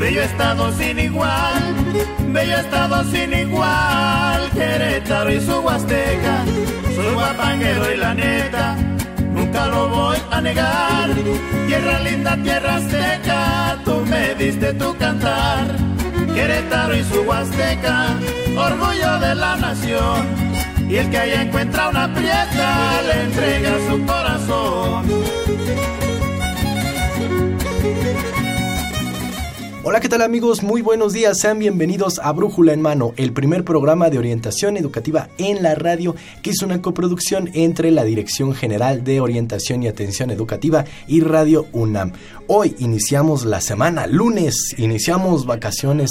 bello estado sin igual, bello estado sin igual. Querétaro y su Huasteca, soy guapanguero y la neta, nunca lo voy a negar. Tierra linda, tierra seca, tú me diste tu cantar. Querétaro y su Huasteca, orgullo de la nación. Y el que allá encuentra una prieta le entrega su corazón. Hola, ¿qué tal amigos? Muy buenos días, sean bienvenidos a Brújula en Mano, el primer programa de orientación educativa en la radio, que es una coproducción entre la Dirección General de Orientación y Atención Educativa y Radio UNAM. Hoy iniciamos la semana, lunes, iniciamos vacaciones,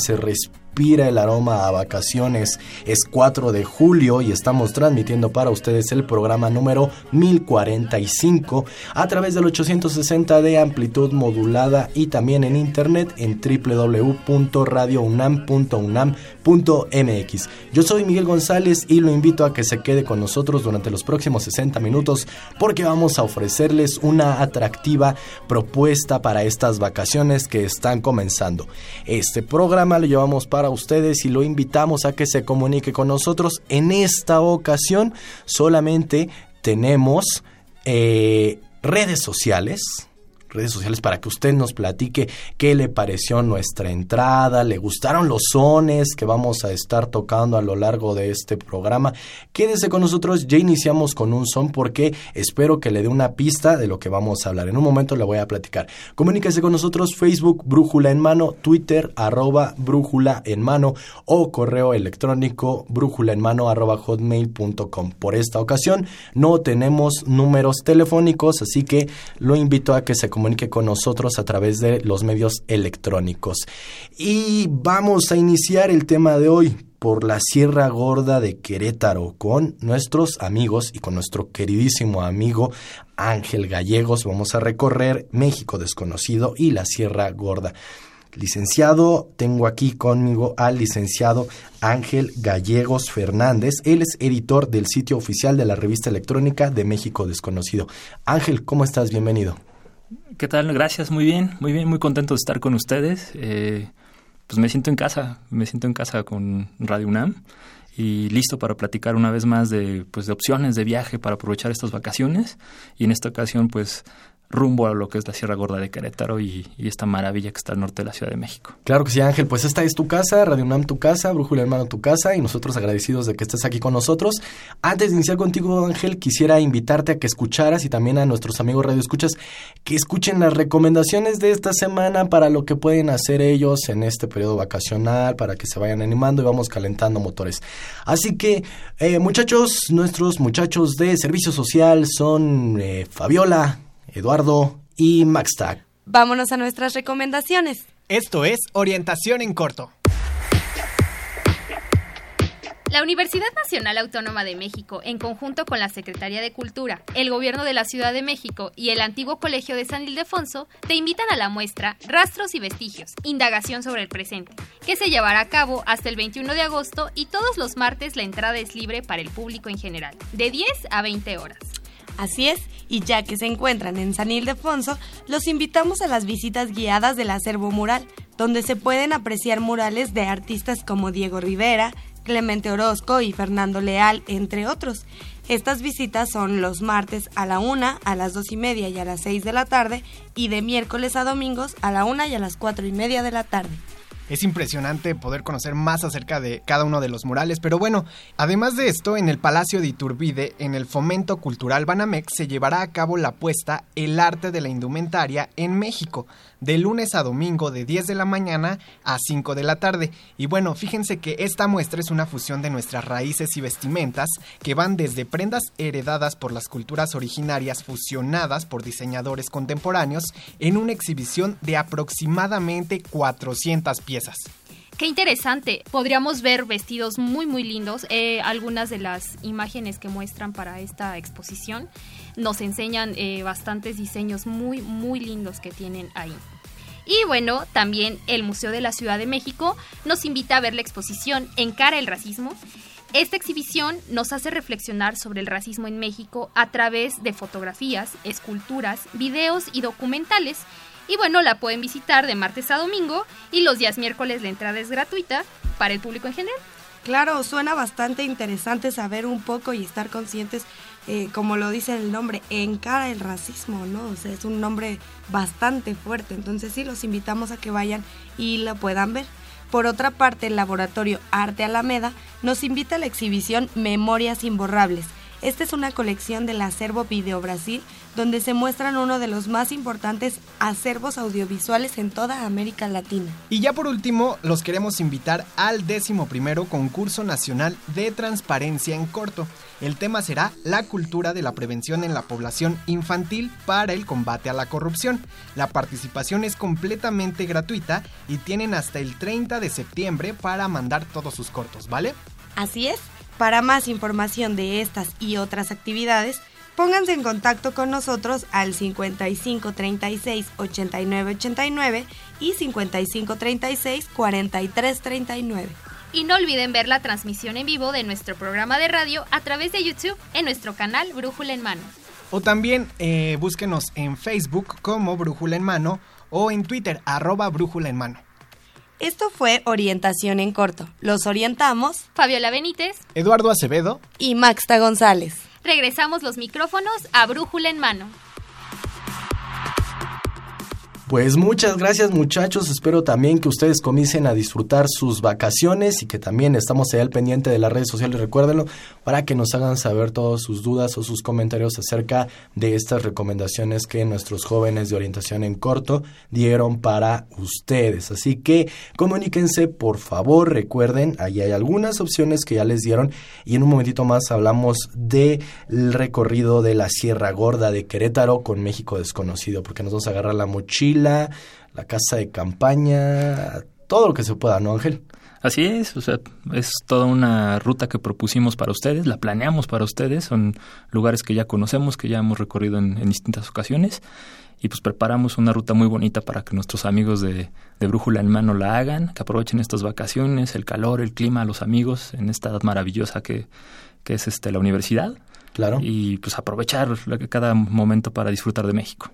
el aroma a vacaciones. Es 4 de julio y estamos transmitiendo para ustedes el programa número 1045 a través del 860 de amplitud modulada y también en internet en www.radiounam.unam.mx. Yo soy Miguel González y lo invito a que se quede con nosotros durante los próximos 60 minutos porque vamos a ofrecerles una atractiva propuesta para estas vacaciones que están comenzando. Este programa lo llevamos para ustedes y lo invitamos a que se comunique con nosotros. En esta ocasión solamente tenemos eh, redes sociales redes sociales para que usted nos platique qué le pareció nuestra entrada, le gustaron los sones que vamos a estar tocando a lo largo de este programa. Quédese con nosotros, ya iniciamos con un son porque espero que le dé una pista de lo que vamos a hablar. En un momento le voy a platicar. Comuníquese con nosotros, Facebook, Brújula en Mano, Twitter, arroba Brújula en Mano o correo electrónico brújula en mano arroba hotmail.com. Por esta ocasión no tenemos números telefónicos, así que lo invito a que se con nosotros a través de los medios electrónicos. Y vamos a iniciar el tema de hoy por la Sierra Gorda de Querétaro con nuestros amigos y con nuestro queridísimo amigo Ángel Gallegos. Vamos a recorrer México desconocido y la Sierra Gorda. Licenciado, tengo aquí conmigo al licenciado Ángel Gallegos Fernández. Él es editor del sitio oficial de la revista electrónica de México Desconocido. Ángel, ¿cómo estás? Bienvenido. ¿Qué tal? Gracias, muy bien, muy bien, muy contento de estar con ustedes. Eh, pues me siento en casa, me siento en casa con Radio UNAM y listo para platicar una vez más de, pues, de opciones de viaje para aprovechar estas vacaciones. Y en esta ocasión, pues rumbo a lo que es la Sierra Gorda de Querétaro y, esta maravilla que está al norte de la Ciudad de México. Claro que sí, Ángel, pues esta es tu casa, Radio UNAM tu casa, Brújula Hermano tu casa y nosotros agradecidos de que estés aquí con nosotros. Antes de iniciar contigo, Ángel, quisiera invitarte a que escucharas y también a nuestros amigos Radio Escuchas que escuchen las recomendaciones de esta semana para lo que pueden hacer ellos en este periodo vacacional, para que se vayan animando y vamos calentando motores. Así que, eh, muchachos, nuestros muchachos de servicio social son eh, Fabiola, Eduardo y Maxtag. Vámonos a nuestras recomendaciones. Esto es Orientación en Corto. La Universidad Nacional Autónoma de México, en conjunto con la Secretaría de Cultura, el Gobierno de la Ciudad de México y el antiguo Colegio de San Ildefonso, te invitan a la muestra Rastros y Vestigios, Indagación sobre el Presente, que se llevará a cabo hasta el 21 de agosto y todos los martes la entrada es libre para el público en general, de 10 a 20 horas. Así es, y ya que se encuentran en San Ildefonso, los invitamos a las visitas guiadas del acervo mural, donde se pueden apreciar murales de artistas como Diego Rivera, Clemente Orozco y Fernando Leal, entre otros. Estas visitas son los martes a la 1, a las 2 y media y a las 6 de la tarde, y de miércoles a domingos a la 1 y a las 4 y media de la tarde. Es impresionante poder conocer más acerca de cada uno de los murales, pero bueno, además de esto, en el Palacio de Iturbide, en el Fomento Cultural Banamex, se llevará a cabo la puesta El arte de la indumentaria en México, de lunes a domingo de 10 de la mañana a 5 de la tarde. Y bueno, fíjense que esta muestra es una fusión de nuestras raíces y vestimentas que van desde prendas heredadas por las culturas originarias fusionadas por diseñadores contemporáneos en una exhibición de aproximadamente 400 piezas. Qué interesante. Podríamos ver vestidos muy, muy lindos. Eh, algunas de las imágenes que muestran para esta exposición nos enseñan eh, bastantes diseños muy, muy lindos que tienen ahí. Y bueno, también el Museo de la Ciudad de México nos invita a ver la exposición Encara el Racismo. Esta exhibición nos hace reflexionar sobre el racismo en México a través de fotografías, esculturas, videos y documentales y bueno, la pueden visitar de martes a domingo y los días miércoles la entrada es gratuita para el público en general. Claro, suena bastante interesante saber un poco y estar conscientes, eh, como lo dice el nombre, encara el racismo, ¿no? O sea, es un nombre bastante fuerte, entonces sí, los invitamos a que vayan y lo puedan ver. Por otra parte, el laboratorio Arte Alameda nos invita a la exhibición Memorias Imborrables, esta es una colección del acervo Video Brasil, donde se muestran uno de los más importantes acervos audiovisuales en toda América Latina. Y ya por último, los queremos invitar al décimo primero concurso nacional de transparencia en corto. El tema será la cultura de la prevención en la población infantil para el combate a la corrupción. La participación es completamente gratuita y tienen hasta el 30 de septiembre para mandar todos sus cortos, ¿vale? Así es. Para más información de estas y otras actividades, pónganse en contacto con nosotros al 55 36 89 89 y 55 36 43 39. Y no olviden ver la transmisión en vivo de nuestro programa de radio a través de YouTube en nuestro canal Brújula en Mano. O también eh, búsquenos en Facebook como Brújula en Mano o en Twitter arroba Brújula en Mano. Esto fue Orientación en Corto. Los orientamos Fabiola Benítez, Eduardo Acevedo y Maxta González. Regresamos los micrófonos a Brújula en Mano. Pues muchas gracias muchachos, espero también que ustedes comiencen a disfrutar sus vacaciones y que también estamos ahí al pendiente de las redes sociales, recuérdenlo, para que nos hagan saber todas sus dudas o sus comentarios acerca de estas recomendaciones que nuestros jóvenes de orientación en corto dieron para ustedes. Así que comuníquense, por favor, recuerden, ahí hay algunas opciones que ya les dieron y en un momentito más hablamos del recorrido de la Sierra Gorda de Querétaro con México desconocido, porque nos vamos a agarrar la mochila la, casa de campaña, todo lo que se pueda, ¿no, Ángel? Así es, o sea, es toda una ruta que propusimos para ustedes, la planeamos para ustedes, son lugares que ya conocemos, que ya hemos recorrido en, distintas ocasiones y pues preparamos una ruta muy bonita para que nuestros amigos de, de, Brújula en Mano la hagan, que aprovechen estas vacaciones, el calor, el clima, los amigos en esta edad maravillosa que, que es este, la universidad. Claro. Y pues aprovechar cada momento para disfrutar de México.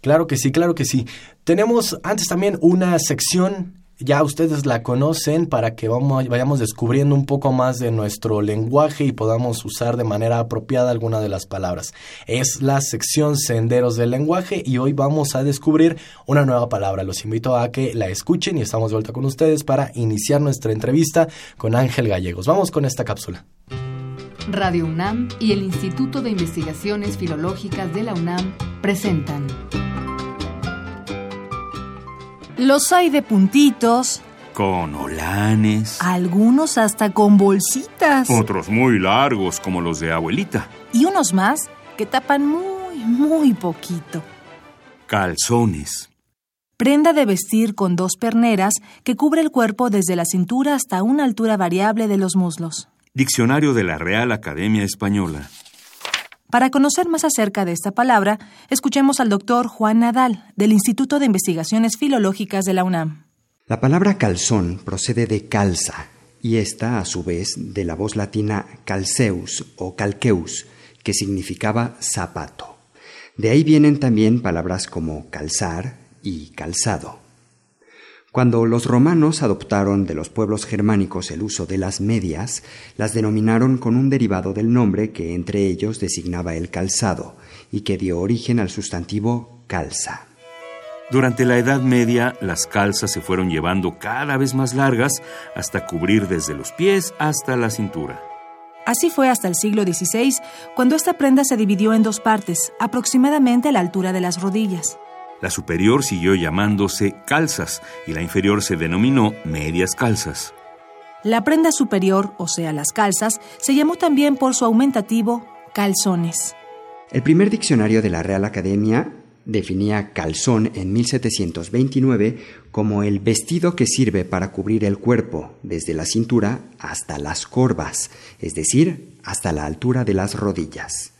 Claro que sí, claro que sí. Tenemos antes también una sección, ya ustedes la conocen, para que vamos, vayamos descubriendo un poco más de nuestro lenguaje y podamos usar de manera apropiada alguna de las palabras. Es la sección Senderos del Lenguaje y hoy vamos a descubrir una nueva palabra. Los invito a que la escuchen y estamos de vuelta con ustedes para iniciar nuestra entrevista con Ángel Gallegos. Vamos con esta cápsula. Radio UNAM y el Instituto de Investigaciones Filológicas de la UNAM presentan los hay de puntitos. Con olanes. Algunos hasta con bolsitas. Otros muy largos, como los de abuelita. Y unos más que tapan muy, muy poquito. Calzones. Prenda de vestir con dos perneras que cubre el cuerpo desde la cintura hasta una altura variable de los muslos. Diccionario de la Real Academia Española. Para conocer más acerca de esta palabra, escuchemos al doctor Juan Nadal, del Instituto de Investigaciones Filológicas de la UNAM. La palabra calzón procede de calza, y esta, a su vez, de la voz latina calceus o calqueus, que significaba zapato. De ahí vienen también palabras como calzar y calzado. Cuando los romanos adoptaron de los pueblos germánicos el uso de las medias, las denominaron con un derivado del nombre que entre ellos designaba el calzado y que dio origen al sustantivo calza. Durante la Edad Media, las calzas se fueron llevando cada vez más largas hasta cubrir desde los pies hasta la cintura. Así fue hasta el siglo XVI, cuando esta prenda se dividió en dos partes, aproximadamente a la altura de las rodillas. La superior siguió llamándose calzas y la inferior se denominó medias calzas. La prenda superior, o sea, las calzas, se llamó también por su aumentativo calzones. El primer diccionario de la Real Academia definía calzón en 1729 como el vestido que sirve para cubrir el cuerpo desde la cintura hasta las corvas, es decir, hasta la altura de las rodillas.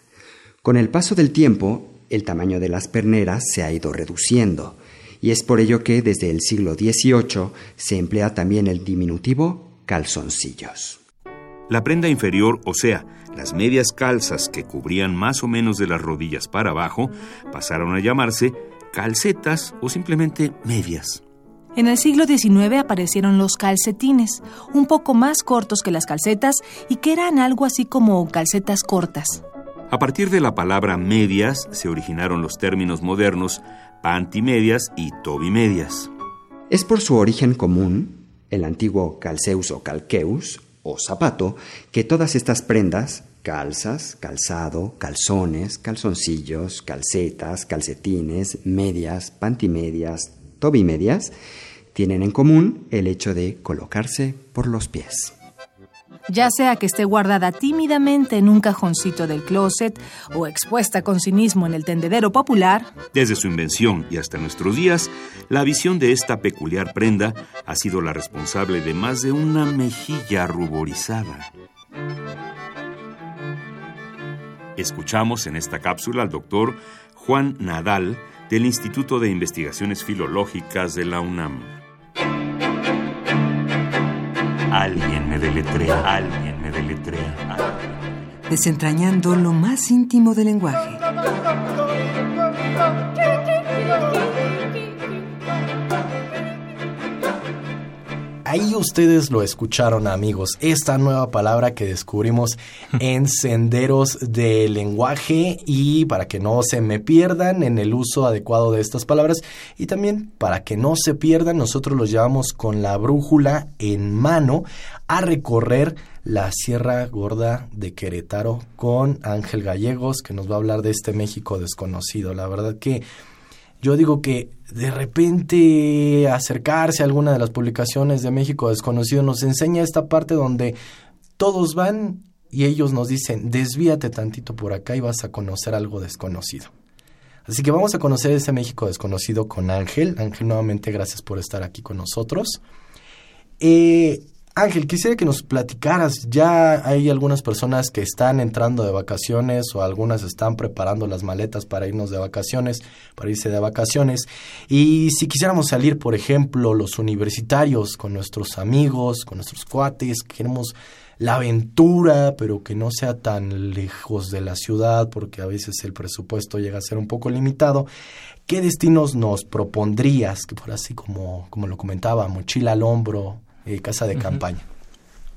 Con el paso del tiempo, el tamaño de las perneras se ha ido reduciendo, y es por ello que desde el siglo XVIII se emplea también el diminutivo calzoncillos. La prenda inferior, o sea, las medias calzas que cubrían más o menos de las rodillas para abajo, pasaron a llamarse calcetas o simplemente medias. En el siglo XIX aparecieron los calcetines, un poco más cortos que las calcetas y que eran algo así como calcetas cortas. A partir de la palabra medias se originaron los términos modernos pantimedias y tobimedias. Es por su origen común, el antiguo calceus o calqueus, o zapato, que todas estas prendas, calzas, calzado, calzones, calzoncillos, calcetas, calcetines, medias, pantimedias, tobimedias, tienen en común el hecho de colocarse por los pies ya sea que esté guardada tímidamente en un cajoncito del closet o expuesta con cinismo en el tendedero popular. Desde su invención y hasta nuestros días, la visión de esta peculiar prenda ha sido la responsable de más de una mejilla ruborizada. Escuchamos en esta cápsula al doctor Juan Nadal del Instituto de Investigaciones Filológicas de la UNAM. Alguien me deletrea, alguien me deletrea. Desentrañando lo más íntimo del lenguaje. Ahí ustedes lo escucharon amigos, esta nueva palabra que descubrimos en Senderos de Lenguaje y para que no se me pierdan en el uso adecuado de estas palabras y también para que no se pierdan nosotros los llevamos con la brújula en mano a recorrer la Sierra Gorda de Querétaro con Ángel Gallegos que nos va a hablar de este México desconocido. La verdad que yo digo que de repente acercarse a alguna de las publicaciones de México desconocido nos enseña esta parte donde todos van y ellos nos dicen, desvíate tantito por acá y vas a conocer algo desconocido. Así que vamos a conocer ese México desconocido con Ángel. Ángel, nuevamente gracias por estar aquí con nosotros. Eh, Ángel, quisiera que nos platicaras, ya hay algunas personas que están entrando de vacaciones o algunas están preparando las maletas para irnos de vacaciones, para irse de vacaciones. Y si quisiéramos salir, por ejemplo, los universitarios con nuestros amigos, con nuestros cuates, queremos la aventura, pero que no sea tan lejos de la ciudad, porque a veces el presupuesto llega a ser un poco limitado. ¿Qué destinos nos propondrías? Que por así como, como lo comentaba, mochila al hombro, eh, casa de campaña.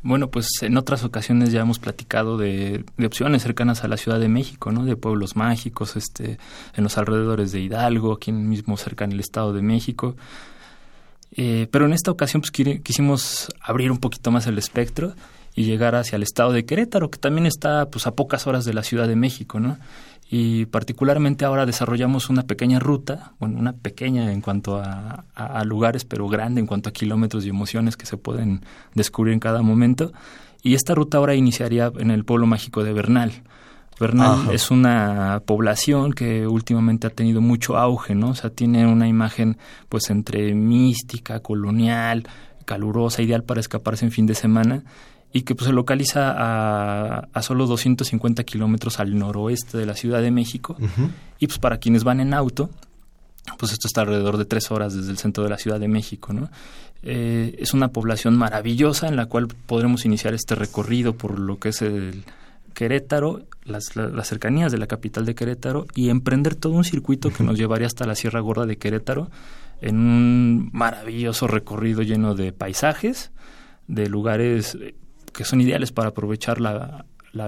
Bueno, pues en otras ocasiones ya hemos platicado de, opciones cercanas a la Ciudad de México, ¿no? De pueblos mágicos, este, en los alrededores de Hidalgo, aquí mismo cerca en el Estado de México. Eh, pero en esta ocasión pues quisimos abrir un poquito más el espectro y llegar hacia el Estado de Querétaro, que también está pues a pocas horas de la Ciudad de México, ¿no? Y particularmente ahora desarrollamos una pequeña ruta, bueno, una pequeña en cuanto a, lugares, pero grande en cuanto a kilómetros y emociones que se pueden descubrir en cada momento. Y esta ruta ahora iniciaría en el pueblo mágico de Bernal. Bernal es una población que últimamente ha tenido mucho auge, ¿no? O sea, tiene una imagen pues entre mística, colonial, calurosa, ideal para escaparse en fin de semana y que pues, se localiza a, a solo 250 kilómetros al noroeste de la Ciudad de México. Y pues para quienes van en auto, pues esto está alrededor de tres horas desde el centro de la Ciudad de México, ¿no? Eh, es una población maravillosa en la cual podremos iniciar este recorrido por lo que es el Querétaro, las, las cercanías de la capital de Querétaro y emprender todo un circuito que nos llevaría hasta la Sierra Gorda de Querétaro en un maravilloso recorrido lleno de paisajes, de lugares que son ideales para aprovechar la, las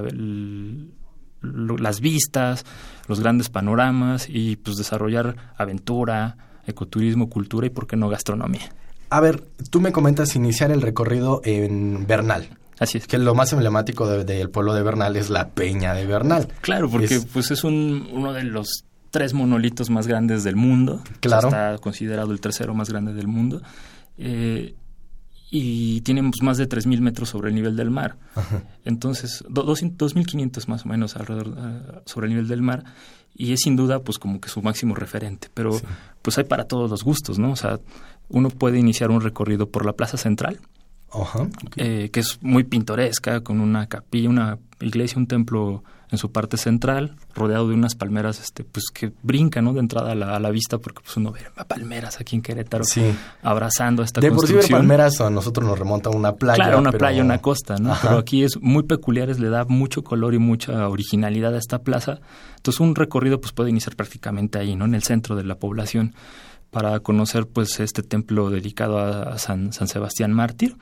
vistas, los grandes panoramas y pues desarrollar aventura, ecoturismo, cultura y por qué no gastronomía. A ver, tú me comentas iniciar el recorrido en Bernal. Así es. Que lo más emblemático del pueblo de Bernal es la Peña de Bernal. Claro, porque es, pues es un, uno de los tres monolitos más grandes del mundo. Claro. está considerado el tercero más grande del mundo. Eh, y tienen pues, más de 3.000 metros sobre el nivel del mar. Entonces, do- 2.500 más o menos alrededor ah, sobre el nivel del mar y es sin duda pues como que su máximo referente, pero pues hay para todos los gustos, ¿no? O sea, uno puede iniciar un recorrido por la Plaza Central, Ajá. eh, que es muy pintoresca, con una capilla, una iglesia, un templo en su parte central, rodeado de unas palmeras este, pues que brincan ¿no? de entrada a la, a la vista, porque pues uno ve palmeras aquí en Querétaro Sí. abrazando esta De por sí ver construcción. palmeras a nosotros nos remonta a una playa. Claro, una pero- playa, una costa, ¿no? Ajá. Pero aquí es muy peculiar, es- le da mucho color y mucha originalidad a esta plaza. Entonces un recorrido pues puede iniciar prácticamente ahí, ¿no? En el centro de la población para conocer pues este templo dedicado a San, San Sebastián Mártir,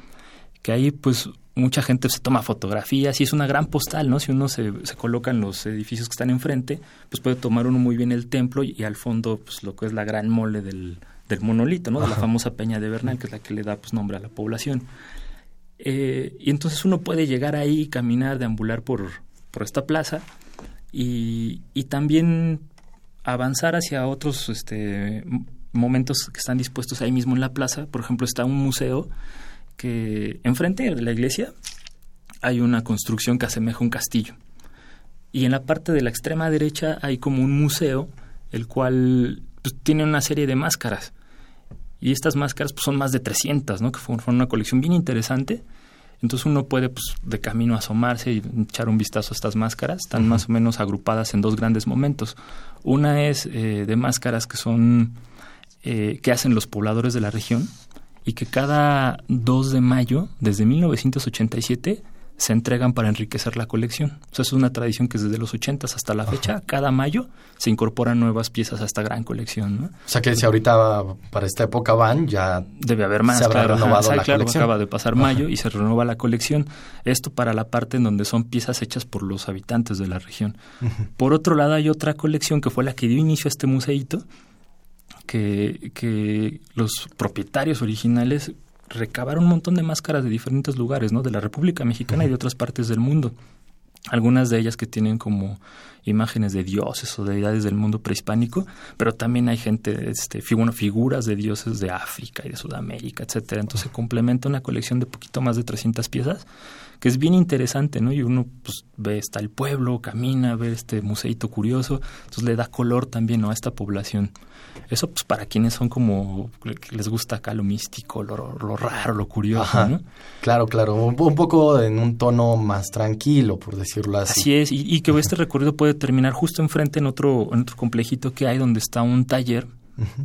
que ahí pues mucha gente se toma fotografías y es una gran postal, ¿no? Si uno se, se coloca en los edificios que están enfrente, pues puede tomar uno muy bien el templo y, y al fondo pues lo que es la gran mole del, del monolito, ¿no? De la Ajá. famosa Peña de Bernal, que es la que le da pues nombre a la población. Eh, y entonces uno puede llegar ahí, caminar, deambular por, por esta plaza y, y también avanzar hacia otros este, momentos que están dispuestos ahí mismo en la plaza. Por ejemplo, está un museo que enfrente de la iglesia hay una construcción que asemeja un castillo. Y en la parte de la extrema derecha hay como un museo, el cual pues, tiene una serie de máscaras. Y estas máscaras pues, son más de 300, ¿no? Que forman una colección bien interesante. Entonces uno puede, pues, de camino asomarse y echar un vistazo a estas máscaras. Están más o menos agrupadas en dos grandes momentos. Una es eh, de máscaras que son, eh, que hacen los pobladores de la región y que cada 2 de mayo, desde 1987, se entregan para enriquecer la colección. O sea, es una tradición que desde los 80 hasta la fecha, cada mayo, se incorporan nuevas piezas a esta gran colección, ¿no? O sea que si ahorita para esta época van, ya Debe haber más, se habrá claro. renovado Ajá, la claro, colección. acaba de pasar mayo y se renueva la colección. Esto para la parte en donde son piezas hechas por los habitantes de la región. Por otro lado, hay otra colección que fue la que dio inicio a este museíto, que, que los propietarios originales recabaron un montón de máscaras de diferentes lugares, ¿no? De la República Mexicana y de otras partes del mundo. Algunas de ellas que tienen como imágenes de dioses o deidades del mundo prehispánico, pero también hay gente, este, bueno, figuras de dioses de África y de Sudamérica, etcétera. Entonces se complementa una colección de poquito más de 300 piezas, que es bien interesante, ¿no? Y uno pues ve está el pueblo, camina, ve este museito curioso, entonces le da color también ¿no? a esta población. Eso pues para quienes son como que les gusta acá lo místico, lo, lo raro, lo curioso, Ajá. ¿no? Claro, claro, un, un poco en un tono más tranquilo, por decirlo así. Así es, y, y que este recorrido puede terminar justo enfrente en otro, en otro complejito que hay donde está un taller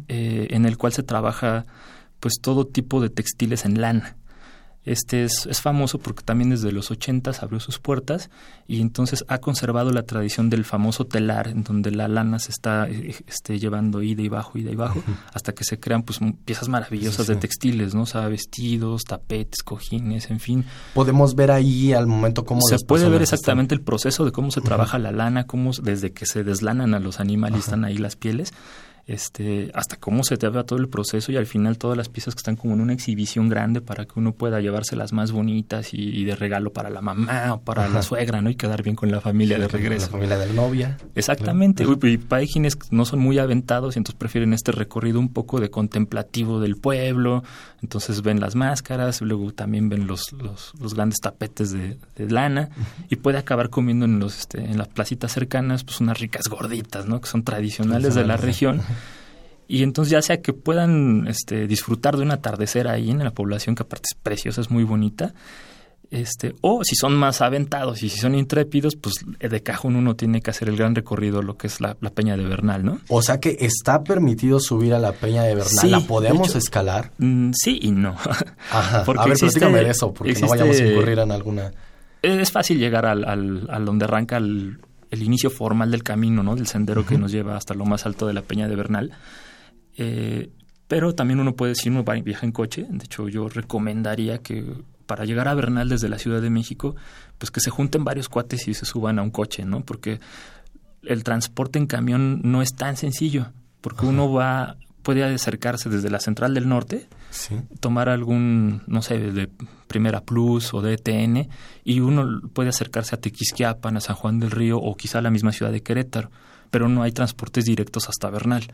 eh, en el cual se trabaja pues todo tipo de textiles en lana. Este es, es famoso porque también desde los 80 abrió sus puertas y entonces ha conservado la tradición del famoso telar, en donde la lana se está eh, este, llevando ida y bajo, ida y bajo, hasta que se crean pues piezas maravillosas Sí, de textiles, ¿no? O sea, vestidos, tapetes, cojines, en fin. Podemos ver ahí al momento cómo Se puede ver están- exactamente el proceso de cómo se trabaja la lana, cómo desde que se deslanan a los animales y están ahí las pieles, este, hasta cómo se lleva todo el proceso y al final todas las piezas que están como en una exhibición grande para que uno pueda llevarse las más bonitas y, y de regalo para la mamá o para Ajá. la suegra, ¿no? Y quedar bien con la familia de regreso. La familia de la novia. Exactamente. Uy, y quienes no son muy aventados y entonces prefieren este recorrido un poco de contemplativo del pueblo. Entonces ven las máscaras, luego también ven los, los, los grandes tapetes de, de lana y puede acabar comiendo en los este, en las placitas cercanas pues unas ricas gorditas, ¿no? Que son tradicionales de la región. Y entonces ya sea que puedan este, disfrutar de un atardecer ahí en la población, que aparte es preciosa, es muy bonita, este, o si son más aventados y si son intrépidos, pues de cajón uno tiene que hacer el gran recorrido, lo que es la, la Peña de Bernal, ¿no? O sea que está permitido subir a la Peña de Bernal. Sí, ¿La de podemos hecho, escalar? Mm, sí y no. Ajá. Porque a ver, existe- platícame de eso, porque no vayamos a incurrir en alguna... Es fácil llegar al, al, al donde arranca el, el inicio formal del camino, ¿no? Del sendero que nos lleva hasta lo más alto de la Peña de Bernal. Eh, pero también uno puede, si uno viaja en coche, de hecho yo recomendaría que para llegar a Bernal desde la Ciudad de México, pues que se junten varios cuates y se suban a un coche, ¿no? Porque el transporte en camión no es tan sencillo, porque uno va, puede acercarse desde la Central del Norte, Sí. tomar algún, no sé, de Primera Plus o de ETN y uno puede acercarse a Tequisquiapan, a San Juan del Río o quizá a la misma ciudad de Querétaro. pero no hay transportes directos hasta Bernal.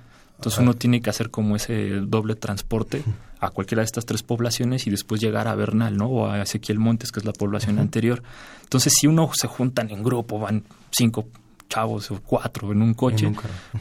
Entonces uno tiene que hacer como ese doble transporte a cualquiera de estas tres poblaciones y después llegar a Bernal, ¿no? O a Ezequiel Montes, que es la población anterior. Entonces si uno se juntan en grupo, van cinco chavos o cuatro en un coche,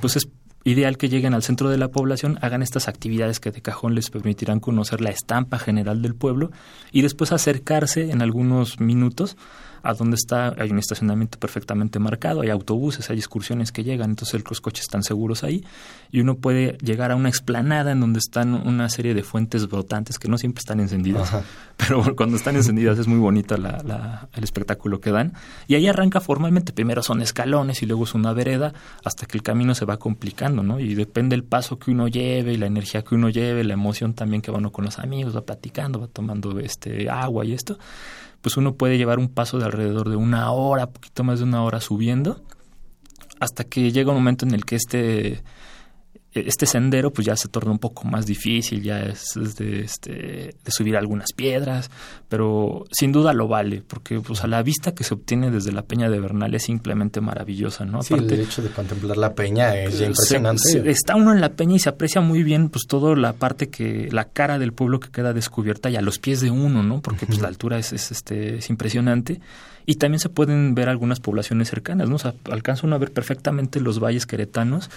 pues es ideal que lleguen al centro de la población, hagan estas actividades que de cajón les permitirán conocer la estampa general del pueblo y después acercarse en algunos minutos a donde está, hay un estacionamiento perfectamente marcado, hay autobuses, hay excursiones que llegan, entonces los coches están seguros ahí. Y uno puede llegar a una explanada en donde están una serie de fuentes brotantes que no siempre están encendidas, pero cuando están encendidas es muy bonita la, el espectáculo que dan. Y ahí arranca formalmente, primero son escalones y luego es una vereda hasta que el camino se va complicando, ¿no? Y depende el paso que uno lleve y la energía que uno lleve, la emoción también que va uno con los amigos, va platicando, va tomando este agua y esto pues uno puede llevar un paso de alrededor de una hora, poquito más de una hora subiendo, hasta que llega un momento en el que este este sendero pues ya se torna un poco más difícil, ya es, de, este, de subir algunas piedras, pero sin duda lo vale, porque pues a la vista que se obtiene desde la peña de Bernal es simplemente maravillosa, ¿no? Sí, el hecho de contemplar la peña es impresionante. está uno en la peña y se aprecia muy bien pues toda la parte que, la cara del pueblo que queda descubierta y a los pies de uno, ¿no? Porque pues la altura es, es, este, es impresionante. Y también se pueden ver algunas poblaciones cercanas, ¿no? O sea, alcanza uno a ver perfectamente los valles queretanos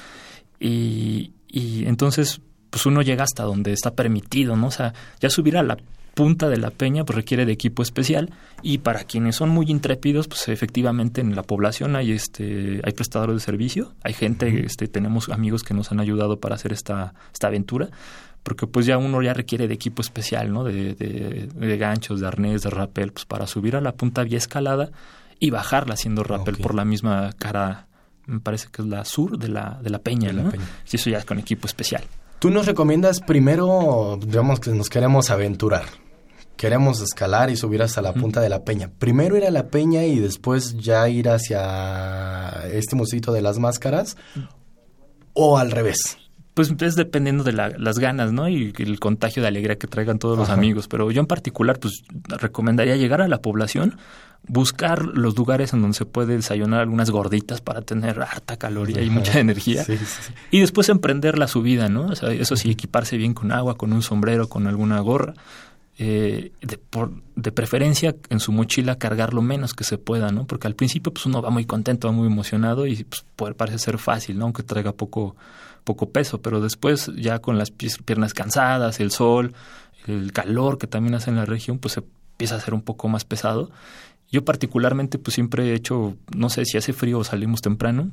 y, y entonces pues uno llega hasta donde está permitido, ¿no? O sea, ya subir a la punta de la peña pues requiere de equipo especial y para quienes son muy intrépidos pues efectivamente en la población hay este hay prestadores de servicio hay gente este tenemos amigos que nos han ayudado para hacer esta esta aventura porque pues ya uno ya requiere de equipo especial no de, de, ganchos de arnés de rappel pues para subir a la punta vía escalada y bajarla haciendo rappel por la misma cara me parece que es la sur de la, de la Peña, ¿no? Y eso ya es con equipo especial. Tú nos recomiendas primero, digamos que nos queremos aventurar. Queremos escalar y subir hasta la punta de la peña. Primero ir a la peña y después ya ir hacia este musito de las máscaras. O al revés. Pues es dependiendo de las ganas, ¿no? Y el contagio de alegría que traigan todos los amigos. Pero yo en particular, pues recomendaría llegar a la población, buscar los lugares en donde se puede desayunar algunas gorditas para tener harta caloría y mucha energía. Y después emprender la subida, ¿no? O sea, eso sí, equiparse bien con agua, con un sombrero, con alguna gorra. Eh, de, por, de preferencia en su mochila cargar lo menos que se pueda, ¿no? Porque al principio pues uno va muy contento, va muy emocionado y pues puede, parece ser fácil, ¿no? Aunque traiga poco poco peso, pero después ya con las piernas cansadas, el sol, el calor que también hace en la región, pues se empieza a ser un poco más pesado. Yo particularmente pues siempre he hecho, no sé si hace frío o salimos temprano,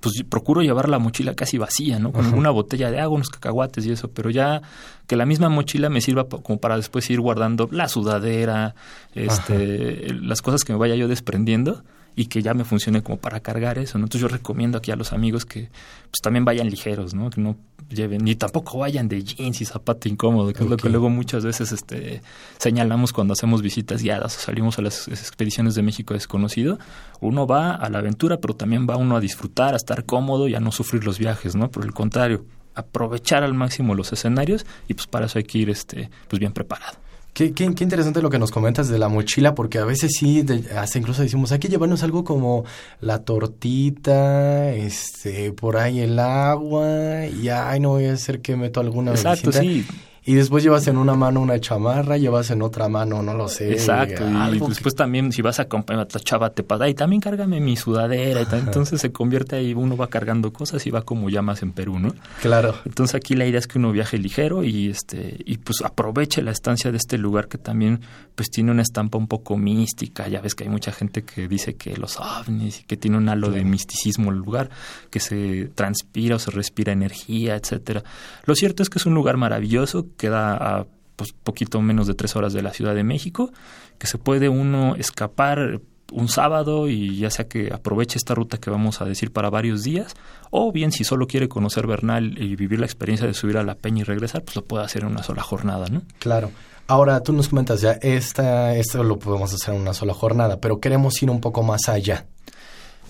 pues procuro llevar la mochila casi vacía, ¿no? Con una botella de agua, unos cacahuates y eso, pero ya que la misma mochila me sirva como para después ir guardando la sudadera, este, las cosas que me vaya yo desprendiendo y que ya me funcione como para cargar eso. Entonces yo recomiendo aquí a los amigos que pues también vayan ligeros, ¿no? Que no lleven, ni tampoco vayan de jeans y zapato incómodo, que es lo que luego muchas veces este, señalamos cuando hacemos visitas guiadas o salimos a las expediciones de México desconocido. Uno va a la aventura, pero también va uno a disfrutar, a estar cómodo y a no sufrir los viajes, ¿no? Por el contrario, aprovechar al máximo los escenarios y pues para eso hay que ir este, pues bien preparado. Qué, qué, interesante lo que nos comentas de la mochila, porque a veces sí, hasta incluso decimos, hay que llevarnos algo como la tortita, este, por ahí el agua, y ay, no voy a hacer que meto alguna Exacto, sí y después llevas en una mano una chamarra, llevas en otra mano, no lo sé. Exacto, y después también si vas a acompañar a otra chava te pasa, y también cárgame mi sudadera, y entonces se convierte ahí, uno va cargando cosas y va como llamas en Perú, ¿no? Claro. Entonces aquí la idea es que uno viaje ligero y este y pues aproveche la estancia de este lugar que también pues tiene una estampa un poco mística, ya ves que hay mucha gente que dice que los ovnis y que tiene un halo de misticismo el lugar, que se transpira o se respira energía, etcétera. Lo cierto es que es un lugar maravilloso queda a pues, poquito menos de tres horas de la Ciudad de México, que se puede uno escapar un sábado y ya sea que aproveche esta ruta que vamos a decir para varios días, o bien si solo quiere conocer Bernal y vivir la experiencia de subir a la peña y regresar, pues lo puede hacer en una sola jornada, ¿no? Claro. Ahora tú nos comentas ya, esta, esto lo podemos hacer en una sola jornada, pero queremos ir un poco más allá.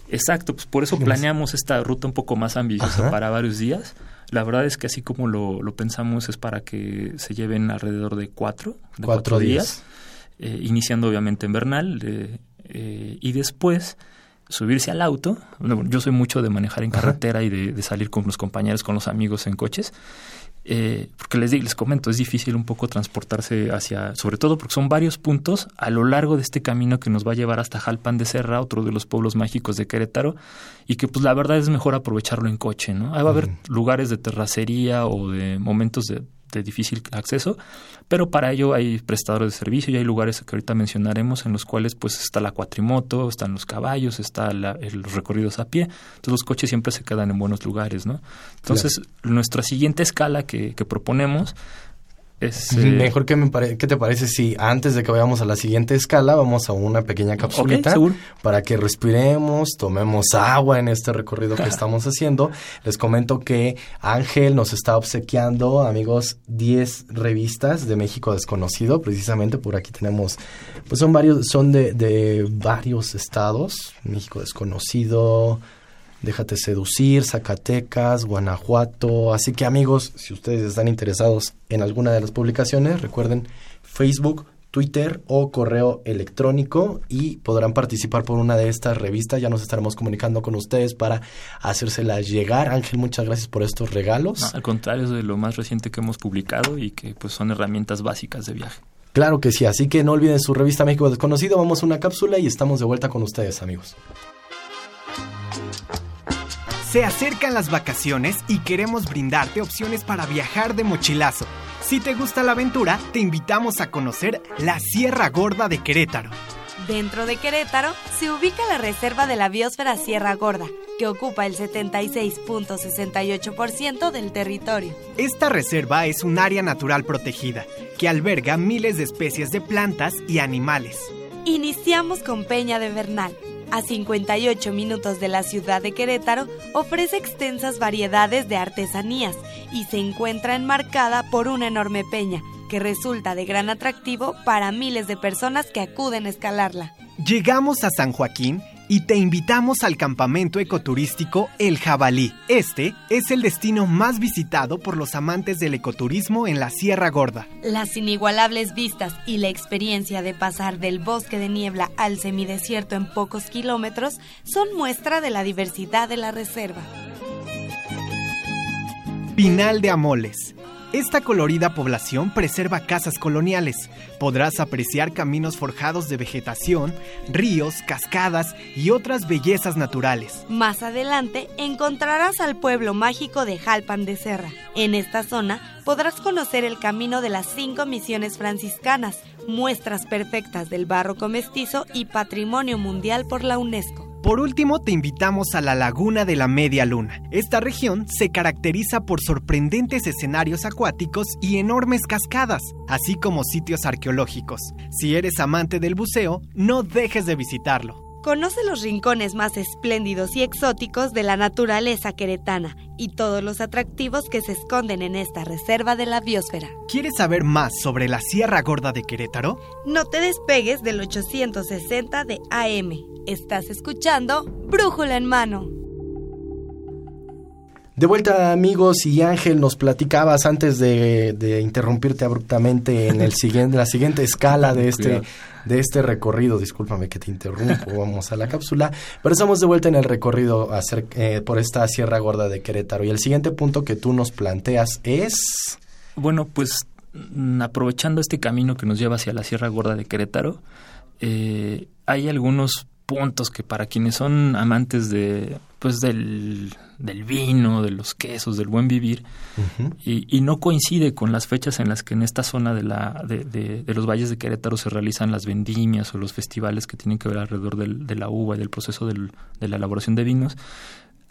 Exacto, pues por eso planeamos esta ruta un poco más ambiciosa para varios días la verdad es que así como lo, pensamos es para que se lleven alrededor de cuatro, de cuatro, días, eh, iniciando obviamente en Bernal eh, y después subirse al auto. Bueno, yo soy mucho de manejar en carretera y de, de, salir con los compañeros, con los amigos en coches. Eh, porque les, les comento, es difícil un poco transportarse hacia, sobre todo porque son varios puntos a lo largo de este camino que nos va a llevar hasta Jalpan de Serra, otro de los pueblos mágicos de Querétaro, y que pues la verdad es mejor aprovecharlo en coche, ¿no? Ahí va a haber lugares de terracería o de momentos de de difícil acceso, pero para ello hay prestadores de servicio y hay lugares que ahorita mencionaremos en los cuales pues está la cuatrimoto, están los caballos, está la, los recorridos a pie, entonces los coches siempre se quedan en buenos lugares, ¿no? Entonces nuestra siguiente escala que, que proponemos eh, Mejor que me ¿qué te parece si antes de que vayamos a la siguiente escala vamos a una pequeña capsulita para que respiremos, tomemos agua en este recorrido que estamos haciendo? Les comento que Ángel nos está obsequiando, amigos, 10 revistas de México desconocido, precisamente por aquí tenemos, pues son varios, son de, de varios estados, México desconocido, Déjate seducir, Zacatecas, Guanajuato. Así que amigos, si ustedes están interesados en alguna de las publicaciones, recuerden Facebook, Twitter o correo electrónico y podrán participar por una de estas revistas. Ya nos estaremos comunicando con ustedes para hacérselas llegar. Ángel, muchas gracias por estos regalos. al contrario, es de lo más reciente que hemos publicado y que pues son herramientas básicas de viaje. Claro que sí, así que no olviden su revista México Desconocido. Vamos a una cápsula y estamos de vuelta con ustedes, amigos. Se acercan las vacaciones y queremos brindarte opciones para viajar de mochilazo. Si te gusta la aventura, te invitamos a conocer la Sierra Gorda de Querétaro. Dentro de Querétaro se ubica la reserva de la biosfera Sierra Gorda, que ocupa el 76.68% del territorio. Esta reserva es un área natural protegida, que alberga miles de especies de plantas y animales. Iniciamos con Peña de Bernal, a 58 minutos de la ciudad de Querétaro, ofrece extensas variedades de artesanías y se encuentra enmarcada por una enorme peña que resulta de gran atractivo para miles de personas que acuden a escalarla. Llegamos a San Joaquín y te invitamos al campamento ecoturístico El Jabalí. Este es el destino más visitado por los amantes del ecoturismo en la Sierra Gorda. Las inigualables vistas y la experiencia de pasar del bosque de niebla al semidesierto en pocos kilómetros son muestra de la diversidad de la reserva. Pinal de Amoles esta colorida población preserva casas coloniales. Podrás apreciar caminos forjados de vegetación, ríos, cascadas y otras bellezas naturales. Más adelante encontrarás al pueblo mágico de Jalpan de Serra. En esta zona podrás conocer el camino de las cinco misiones franciscanas, muestras perfectas del barroco mestizo y patrimonio mundial por la UNESCO. Por último, te invitamos a la Laguna de la Media Luna. Esta región se caracteriza por sorprendentes escenarios acuáticos y enormes cascadas, así como sitios arqueológicos. Si eres amante del buceo, no dejes de visitarlo. Conoce los rincones más espléndidos y exóticos de la naturaleza queretana y todos los atractivos que se esconden en esta reserva de la biosfera. ¿Quieres saber más sobre la Sierra Gorda de Querétaro? No te despegues del 860 de AM. Estás escuchando Brújula en mano. De vuelta amigos y Ángel, nos platicabas antes de, interrumpirte abruptamente en el siguiente, la siguiente escala de este, de este recorrido. Discúlpame que te interrumpo, vamos a la cápsula. Pero estamos de vuelta en el recorrido eh, por esta Sierra Gorda de Querétaro. Y el siguiente punto que tú nos planteas es... Bueno, pues mm, aprovechando este camino que nos lleva hacia la Sierra Gorda de Querétaro, eh, hay algunos puntos que para quienes son amantes de pues del, del vino, de los quesos, del buen vivir, y, no coincide con las fechas en las que en esta zona de, la, de, de, los valles de Querétaro se realizan las vendimias o los festivales que tienen que ver alrededor del, de la uva y del proceso del, de la elaboración de vinos.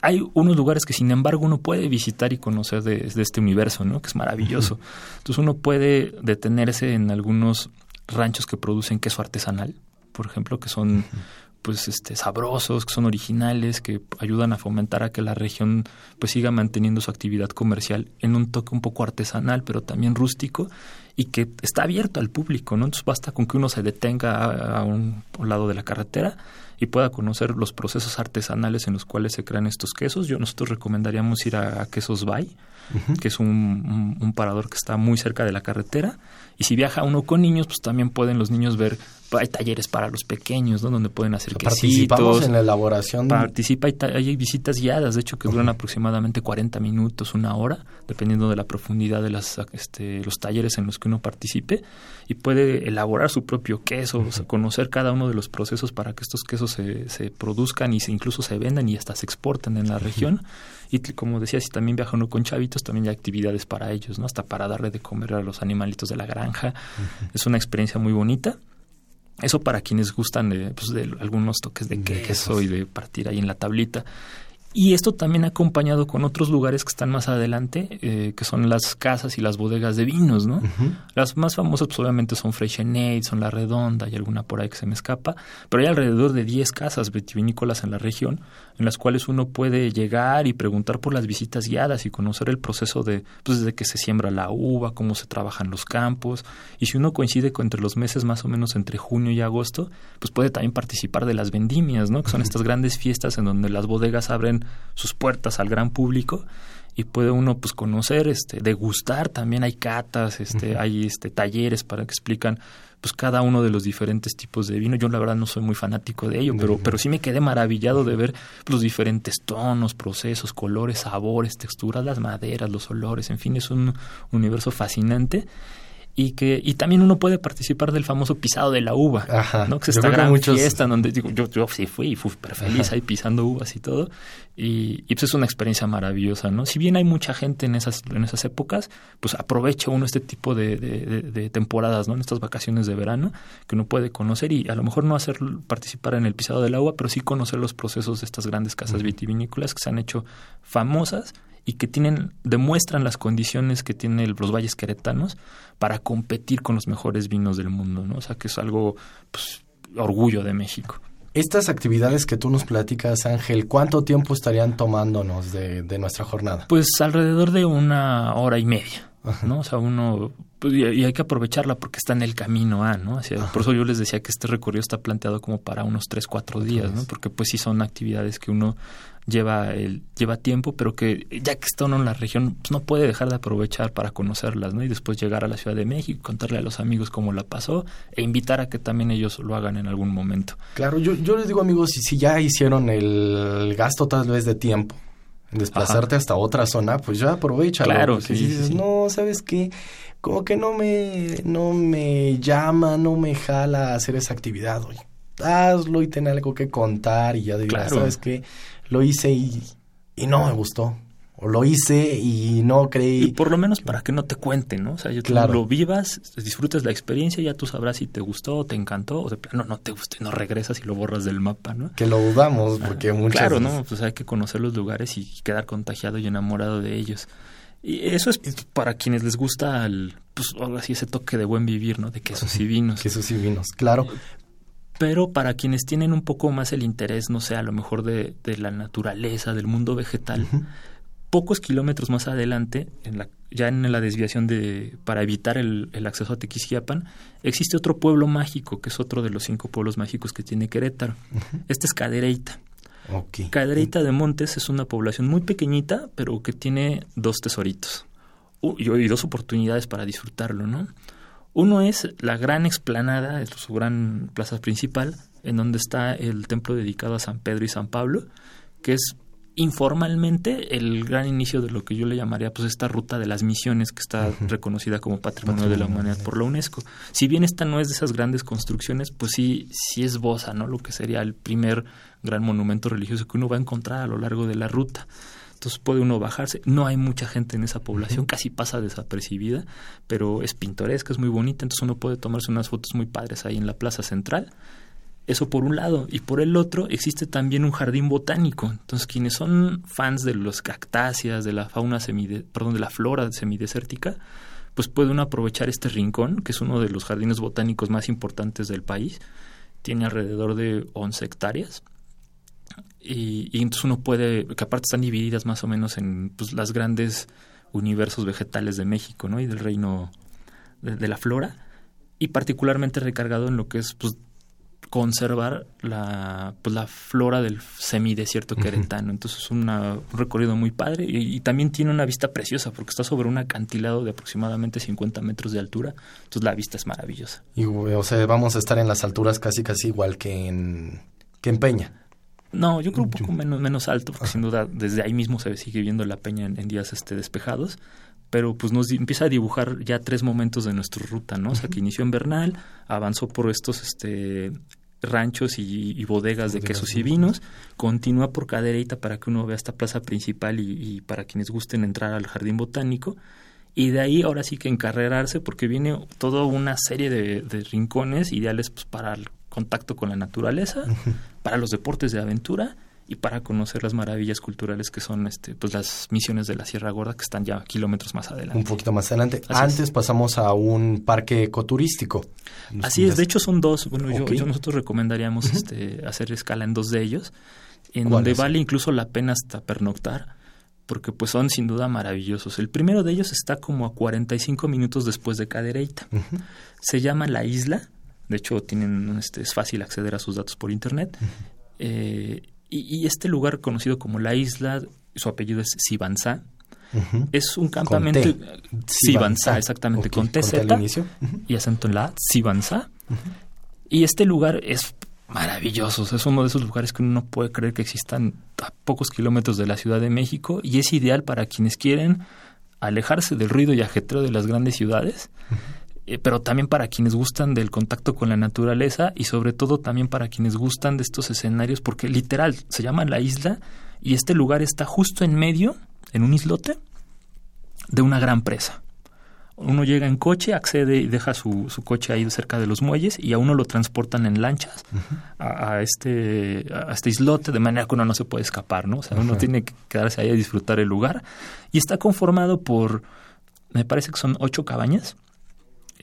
Hay unos lugares que sin embargo uno puede visitar y conocer de, este universo, ¿no? que es maravilloso. Entonces uno puede detenerse en algunos ranchos que producen queso artesanal, por ejemplo, que son pues este sabrosos, que son originales, que ayudan a fomentar a que la región pues siga manteniendo su actividad comercial en un toque un poco artesanal, pero también rústico y que está abierto al público, ¿no? Entonces basta con que uno se detenga a, un, lado de la carretera y pueda conocer los procesos artesanales en los cuales se crean estos quesos. Yo nosotros recomendaríamos ir a, Quesos Bay, que es un, parador que está muy cerca de la carretera. Y si viaja uno con niños, pues también pueden los niños ver hay talleres para los pequeños, ¿no? Donde pueden hacer Participamos en la elaboración. Participa, hay, hay, visitas guiadas, de hecho, que duran aproximadamente 40 minutos, una hora, dependiendo de la profundidad de las, este, los talleres en los que uno participe, y puede elaborar su propio queso, conocer cada uno de los procesos para que estos quesos se, se produzcan y se, incluso se vendan y hasta se exporten en la región. Y como decía, si también viaja uno con chavitos, también hay actividades para ellos, ¿no? Hasta para darle de comer a los animalitos de la granja. Es una experiencia muy bonita. Eso para quienes gustan de, pues, de algunos toques de queso y de partir ahí en la tablita. Y esto también acompañado con otros lugares que están más adelante, eh, que son las casas y las bodegas de vinos, ¿no? Las más famosas pues, obviamente son Freixenet, son La Redonda y alguna por ahí que se me escapa, pero hay alrededor de 10 casas vitivinícolas en la región en las cuales uno puede llegar y preguntar por las visitas guiadas y conocer el proceso de, pues desde que se siembra la uva, cómo se trabajan los campos, y si uno coincide con entre los meses más o menos entre junio y agosto, pues puede también participar de las vendimias, ¿no? Que son estas grandes fiestas en donde las bodegas abren sus puertas al gran público y puede uno pues conocer, este, degustar, también hay catas, este, hay este talleres para que explican pues cada uno de los diferentes tipos de vino. Yo la verdad no soy muy fanático de ello, pero, pero sí me quedé maravillado de ver los diferentes tonos, procesos, colores, sabores, texturas, las maderas, los olores, en fin, es un universo fascinante y que y también uno puede participar del famoso pisado de la uva, ¿no? Que es esta gran fiesta donde digo, yo, yo sí fui y fui súper feliz ahí pisando uvas y todo y, y, pues es una experiencia maravillosa, ¿no? Si bien hay mucha gente en esas en esas épocas, pues aprovecha uno este tipo de, de, temporadas, ¿no? En estas vacaciones de verano que uno puede conocer y a lo mejor no hacer participar en el pisado de la uva, pero sí conocer los procesos de estas grandes casas vitivinícolas que se han hecho famosas y que tienen demuestran las condiciones que tienen los valles queretanos para competir con los mejores vinos del mundo, ¿no? O sea, que es algo pues orgullo de México. Estas actividades que tú nos platicas, Ángel, ¿cuánto tiempo estarían tomándonos de, de nuestra jornada? Pues alrededor de una hora y media, ¿no? O sea, uno pues, y, hay que aprovecharla porque está en el camino A, ¿no? por eso yo les decía que este recorrido está planteado como para unos tres, cuatro días, ¿no? Porque pues sí son actividades que uno lleva el, lleva tiempo, pero que ya que está uno en la región, pues no puede dejar de aprovechar para conocerlas, ¿no? Y después llegar a la Ciudad de México, contarle a los amigos cómo la pasó e invitar a que también ellos lo hagan en algún momento. Claro, yo, yo les digo amigos, si, si ya hicieron el gasto tal vez de tiempo, desplazarte hasta otra zona, pues ya aprovecha. Claro, si dices, no, ¿sabes qué? Como que no me, no me llama, no me jala hacer esa actividad, oye. Hazlo y ten algo que contar y ya digas, ¿sabes qué? Lo hice y, y no me gustó o lo hice y no creí. Y por lo menos para que no te cuenten, ¿no? O sea, tú lo vivas, disfrutes la experiencia, ya tú sabrás si te gustó, te encantó, o de plano no te gustó y no regresas y lo borras del mapa, ¿no? Que lo dudamos, porque ah, muchas Claro, ¿no? Pues hay que conocer los lugares y quedar contagiado y enamorado de ellos. Y eso es para quienes les gusta el, pues así ese toque de buen vivir, ¿no? De quesos y vinos. quesos y vinos, claro pero para quienes tienen un poco más el interés, no sé, a lo mejor de, de la naturaleza, del mundo vegetal, pocos kilómetros más adelante, en la, ya en la desviación de para evitar el, acceso a Tequisquiapan, existe otro pueblo mágico, que es otro de los cinco pueblos mágicos que tiene Querétaro. Este es Cadereyta. Okay. Cadereyta de Montes es una población muy pequeñita, pero que tiene dos tesoritos y, dos oportunidades para disfrutarlo, ¿no? Uno es la gran explanada, su gran plaza principal, en donde está el templo dedicado a San Pedro y San Pablo, que es informalmente el gran inicio de lo que yo le llamaría pues esta ruta de las misiones que está reconocida como patrimonio, de la humanidad por la UNESCO. Si bien esta no es de esas grandes construcciones, pues sí sí esboza, ¿no? Lo que sería el primer gran monumento religioso que uno va a encontrar a lo largo de la ruta. Entonces puede uno bajarse. No hay mucha gente en esa población, casi pasa desapercibida, pero es pintoresca, es muy bonita. Entonces uno puede tomarse unas fotos muy padres ahí en la plaza central eso por un lado. Y por el otro existe también un jardín botánico. Entonces, quienes son fans de los cactáceas, de la fauna semide, perdón, de la flora semidesértica, pues pueden aprovechar este rincón, que es uno de los jardines botánicos más importantes del país. Tiene alrededor de 11 hectáreas. Y, entonces uno puede, que aparte están divididas más o menos en pues, las grandes universos vegetales de México, ¿no? Y del reino de, de la flora. Y particularmente recargado en lo que es pues, conservar la, pues, la flora del semidesierto queretano. Entonces es una, un recorrido muy padre y, y, también tiene una vista preciosa porque está sobre un acantilado de aproximadamente 50 metros de altura. Entonces la vista es maravillosa. Y, o sea, vamos a estar en las alturas casi casi igual que en, que en Peña. No, yo creo un poco menos, menos alto, porque sin duda desde ahí mismo se sigue viendo la peña en, en días este, despejados, pero pues nos empieza a dibujar ya tres momentos de nuestra ruta, ¿no? O sea, que inició en Bernal, avanzó por estos este, ranchos y, y bodegas de quesos y vinos, continúa por Cadereyta para que uno vea esta plaza principal y, y, para quienes gusten entrar al jardín botánico. Y de ahí ahora sí que encarrerarse porque viene toda una serie de, de rincones ideales pues, para contacto con la naturaleza, para los deportes de aventura y para conocer las maravillas culturales que son este, pues las misiones de la Sierra Gorda que están ya kilómetros más adelante. Un poquito más adelante. Así Antes es. pasamos a un parque ecoturístico. Así es, de hecho son dos. Bueno, okay. yo, yo, nosotros recomendaríamos uh -huh. este, hacer escala en dos de ellos, en donde vale incluso la pena hasta pernoctar porque pues son sin duda maravillosos. El primero de ellos está como a 45 minutos después de Cadereyta. Uh -huh. Se llama La Isla, de hecho tienen este, es fácil acceder a sus datos por internet. Uh -huh. eh, y, y, este lugar conocido como La Isla, su apellido es Sibanzá, uh -huh. es un campamento... Sibanzá, exactamente, okay. con TZ uh -huh. y acento en la Sibanzá. Y este lugar es maravilloso. Es uno de esos lugares que uno no puede creer que existan a pocos kilómetros de la Ciudad de México y es ideal para quienes quieren alejarse del ruido y ajetreo de las grandes ciudades, uh. Eh, pero también para quienes gustan del contacto con la naturaleza y sobre todo también para quienes gustan de estos escenarios, porque literal se llama la isla y este lugar está justo en medio, en un islote, de una gran presa uno llega en coche, accede y deja su, su, coche ahí cerca de los muelles y a uno lo transportan en lanchas uh -huh. a, a, este, a este islote de manera que uno no se puede escapar, ¿no? O sea, uh -huh. uno tiene que quedarse ahí a disfrutar el lugar y está conformado por, me parece que son ocho cabañas.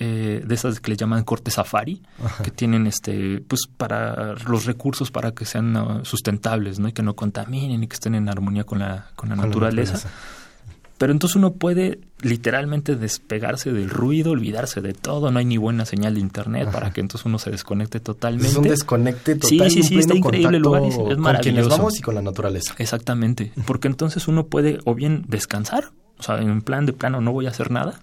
Eh, de esas que le llaman corte safari, Ajá. que tienen este, pues para los recursos para que sean uh, sustentables, ¿no? Y que no contaminen y que estén en armonía con la, con la con naturaleza. La pero entonces uno puede literalmente despegarse del ruido, olvidarse de todo, no hay ni buena señal de internet Ajá. para que entonces uno se desconecte totalmente. Es un desconecte total. Sí, sí, sí, está increíble el lugar, es, es con maravilloso. vamos y con la naturaleza. Exactamente, porque entonces uno puede o bien descansar, o sea, en plan de plano no voy a hacer nada,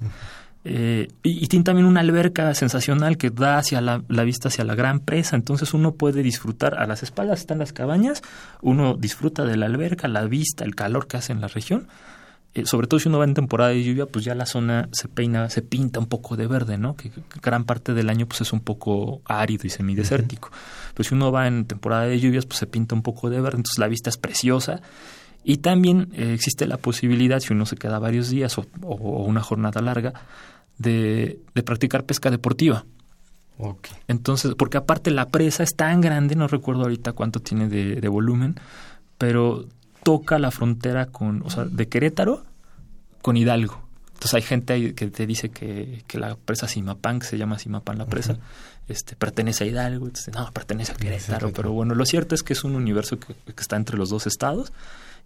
eh, y, y, tiene también una alberca sensacional que da hacia la, la, vista hacia la gran presa, entonces uno puede disfrutar, a las espaldas están las cabañas, uno disfruta de la alberca, la vista, el calor que hace en la región, eh, sobre todo si uno va en temporada de lluvia, pues ya la zona se peina, se pinta un poco de verde, ¿no? Que, que gran parte del año pues es un poco árido y semidesértico. Uh -huh. Pero si uno va en temporada de lluvias, pues se pinta un poco de verde, entonces la vista es preciosa. Y también eh, existe la posibilidad, si uno se queda varios días o, o, o una jornada larga, de, de practicar pesca deportiva. Okay. Entonces, porque aparte la presa es tan grande, no recuerdo ahorita cuánto tiene de, de volumen, pero toca la frontera con, o sea, de Querétaro con Hidalgo. Entonces hay gente ahí que te dice que, que la presa Simapán, que se llama Simapán la presa, uh -huh. este, pertenece a Hidalgo, entonces, no, pertenece a Querétaro, pero bueno, lo cierto es que es un universo que, que está entre los dos estados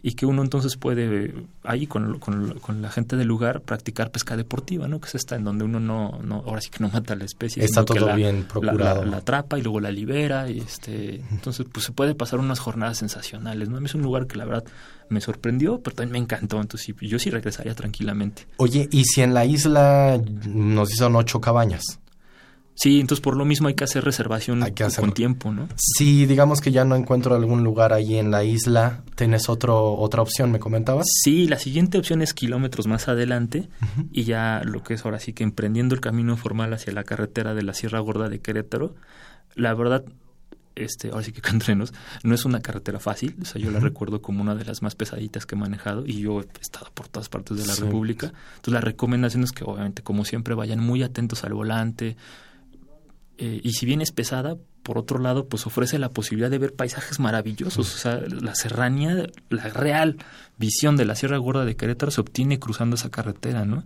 y que uno entonces puede ahí con, con, con, la gente del lugar practicar pesca deportiva, ¿no? Que es esta en donde uno no, no ahora sí que no mata a la especie, está todo que la, bien procurado, la, la, la, atrapa y luego la libera y este, entonces pues se puede pasar unas jornadas sensacionales, ¿no? A mí es un lugar que la verdad me sorprendió, pero también me encantó, entonces yo sí regresaría tranquilamente. Oye, ¿y si en la isla nos dicen ocho cabañas? Sí, entonces por lo mismo hay que hacer reservación hay que con tiempo, ¿no? Si digamos que ya no encuentro algún lugar ahí en la isla, ¿tienes otro, otra opción, me comentabas? Sí, la siguiente opción es kilómetros más adelante uh -huh. y ya lo que es ahora sí que emprendiendo el camino formal hacia la carretera de la Sierra Gorda de Querétaro, la verdad este, ahora sí que entrenos, no es una carretera fácil, o sea, yo uh -huh. la recuerdo como una de las más pesaditas que he manejado y yo he estado por todas partes de la sí. República. Entonces, la recomendación es que obviamente, como siempre, vayan muy atentos al volante, eh, y si bien es pesada, por otro lado, pues ofrece la posibilidad de ver paisajes maravillosos. O sea, la serranía, la real visión de la Sierra Gorda de Querétaro se obtiene cruzando esa carretera, ¿no?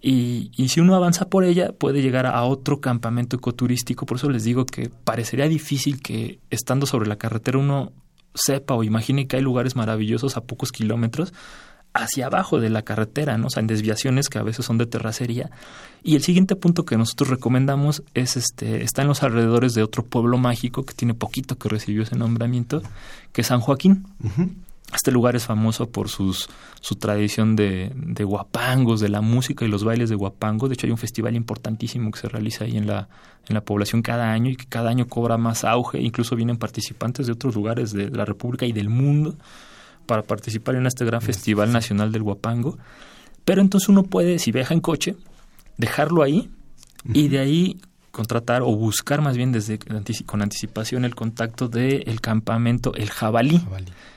Y, y, si uno avanza por ella, puede llegar a otro campamento ecoturístico. Por eso les digo que parecería difícil que estando sobre la carretera uno sepa o imagine que hay lugares maravillosos a pocos kilómetros. Hacia abajo de la carretera, ¿no? O sea, en desviaciones que a veces son de terracería. Y el siguiente punto que nosotros recomendamos es este, está en los alrededores de otro pueblo mágico que tiene poquito que recibió ese nombramiento, que es San Joaquín. Este lugar es famoso por sus, su tradición de, de guapangos, de la música y los bailes de guapango. De hecho, hay un festival importantísimo que se realiza ahí en la, en la población cada año y que cada año cobra más auge. Incluso vienen participantes de otros lugares de la República y del mundo para participar en este gran Festival Nacional del Guapango. Pero entonces uno puede, si viaja en coche, dejarlo ahí y de ahí contratar o buscar más bien desde con anticipación el contacto del campamento El Jabalí,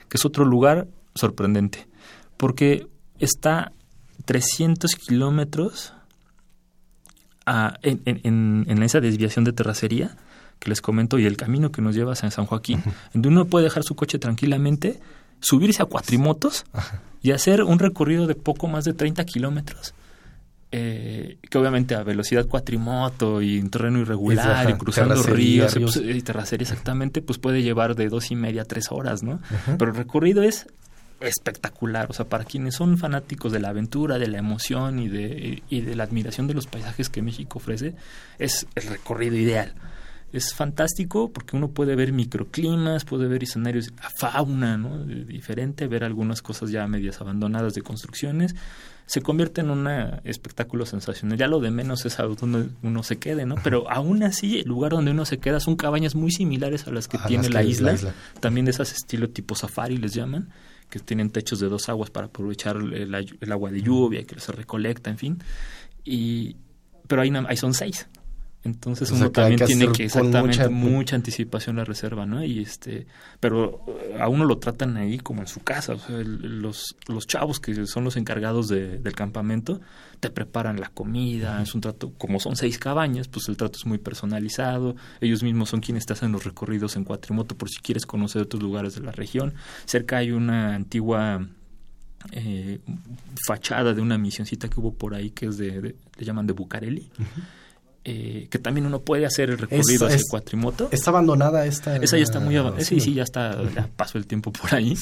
que es otro lugar sorprendente, porque está 300 kilómetros en, en, en, esa desviación de terracería que les comento y el camino que nos lleva a San Joaquín, donde uno puede dejar su coche tranquilamente subirse a cuatrimotos y hacer un recorrido de poco más de 30 kilómetros. Eh, que obviamente a velocidad cuatrimoto y en terreno irregular y, cruzando ríos, pues, y terracería exactamente, pues puede llevar de dos y media a tres horas, ¿no? Pero el recorrido es espectacular, o sea, para quienes son fanáticos de la aventura, de la emoción y de, y de la admiración de los paisajes que México ofrece, es el recorrido ideal es fantástico porque uno puede ver microclimas, puede ver escenarios, fauna, ¿no? Diferente, ver algunas cosas ya medias abandonadas de construcciones. Se convierte en un espectáculo sensacional. Ya lo de menos es a donde uno se quede, ¿no? Pero aún así, el lugar donde uno se queda son cabañas muy similares a las que tiene la, isla. También de esas estilo tipo safari les llaman, que tienen techos de dos aguas para aprovechar el, agua de lluvia que se recolecta, en fin. Y, pero ahí, ahí son seis. Entonces uno también tiene que exactamente mucha... anticipación la reserva, ¿no? Y este, pero a uno lo tratan ahí como en su casa, o sea, los los chavos que son los encargados de, del campamento te preparan la comida, es un trato, como son seis cabañas, pues el trato es muy personalizado, ellos mismos son quienes te hacen los recorridos en cuatrimoto por si quieres conocer otros lugares de la región. Cerca hay una antigua eh, fachada de una misioncita que hubo por ahí que es de, le llaman de Bucareli. Eh, que también uno puede hacer el recorrido hacia el cuatrimoto. ¿Está abandonada esta? Esa ya está muy abandonada. Sí, sí, ya está, ya pasó el tiempo por ahí.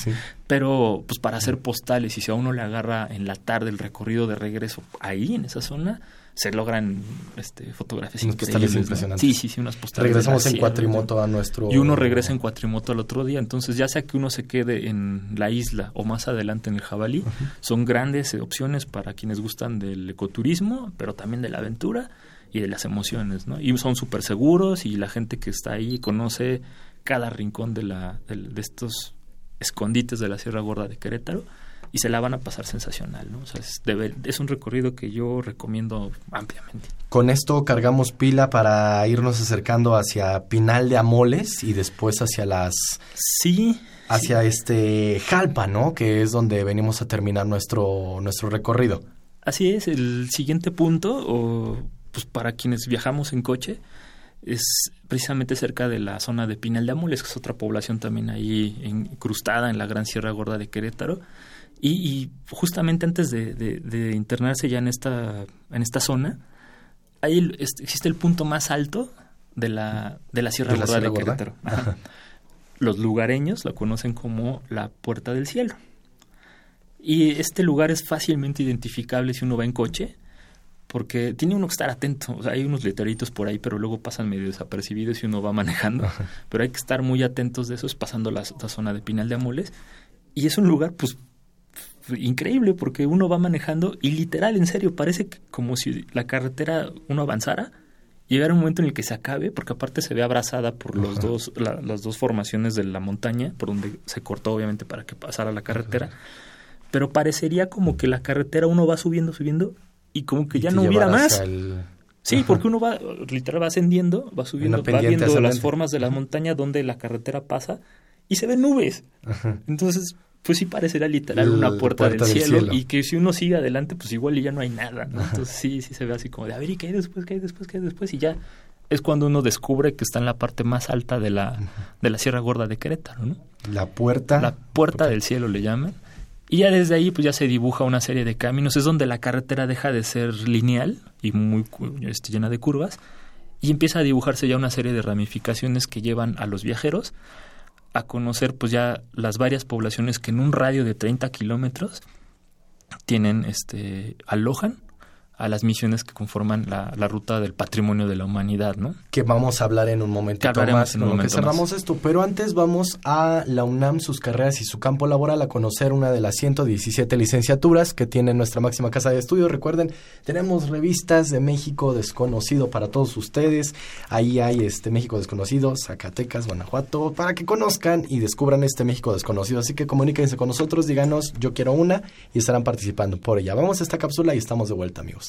Pero pues para hacer postales y si a uno le agarra en la tarde el recorrido de regreso ahí, en esa zona, se logran este, fotografías unas postales impresionantes. Sí, sí, sí, unas postales. Regresamos en cuatrimoto a nuestro... Y uno regresa en cuatrimoto al otro día. Entonces, ya sea que uno se quede en la isla o más adelante en el jabalí, son grandes opciones para quienes gustan del ecoturismo, pero también de la aventura y de las emociones, ¿no? Y son súper seguros y la gente que está ahí conoce cada rincón de, la, de, estos escondites de la Sierra Gorda de Querétaro y se la van a pasar sensacional, ¿no? O sea, es, es un recorrido que yo recomiendo ampliamente. Con esto cargamos pila para irnos acercando hacia Pinal de Amoles y después hacia las... Sí. Hacia este Jalpa, ¿no? Que es donde venimos a terminar nuestro, nuestro recorrido. Así es, el siguiente punto, o pues para quienes viajamos en coche, es precisamente cerca de la zona de Pinal de Amoles, que es otra población también ahí incrustada en la Gran Sierra Gorda de Querétaro. Y, justamente antes de, internarse ya en esta, en esta zona, ahí existe el punto más alto de la, de la Sierra Gorda de Querétaro. Los lugareños lo conocen como la Puerta del Cielo. Y este lugar es fácilmente identificable si uno va en coche porque tiene uno que estar atento. O sea, hay unos letreritos por ahí, pero luego pasan medio desapercibidos y uno va manejando. Pero hay que estar muy atentos de eso, es pasando la, zona de Pinal de Amoles. Y es un lugar, pues, increíble, porque uno va manejando y literal, en serio, parece como si la carretera uno avanzara. Llegara un momento en el que se acabe, porque aparte se ve abrazada por los dos, las dos formaciones de la montaña, por donde se cortó obviamente para que pasara la carretera. Pero parecería como que la carretera uno va subiendo, subiendo y como que ya no hubiera más. Sí, porque uno va, literal, va ascendiendo, va subiendo, va viendo las formas de la montaña donde la carretera pasa y se ven nubes. Entonces, pues sí parecería literal una puerta, del, cielo, y que si uno sigue adelante, pues igual ya no hay nada. Entonces sí, sí se ve así como de, a ver, ¿y qué hay después? ¿Qué hay después? ¿Qué hay después? Y ya es cuando uno descubre que está en la parte más alta de la, de la Sierra Gorda de Querétaro, ¿no? La puerta. La puerta del cielo le llaman. Y ya desde ahí pues ya se dibuja una serie de caminos, es donde la carretera deja de ser lineal y muy este, llena de curvas y empieza a dibujarse ya una serie de ramificaciones que llevan a los viajeros a conocer pues ya las varias poblaciones que en un radio de 30 kilómetros tienen, este, alojan a las misiones que conforman la, la, ruta del patrimonio de la humanidad, ¿no? Que vamos a hablar en un momento más en un momento que cerramos esto, pero antes vamos a la UNAM, sus carreras y su campo laboral a conocer una de las 117 licenciaturas que tiene nuestra máxima casa de estudios. Recuerden, tenemos revistas de México desconocido para todos ustedes. Ahí hay este México desconocido, Zacatecas, Guanajuato, para que conozcan y descubran este México desconocido. Así que comuníquense con nosotros, díganos, yo quiero una y estarán participando por ella. Vamos a esta cápsula y estamos de vuelta, amigos.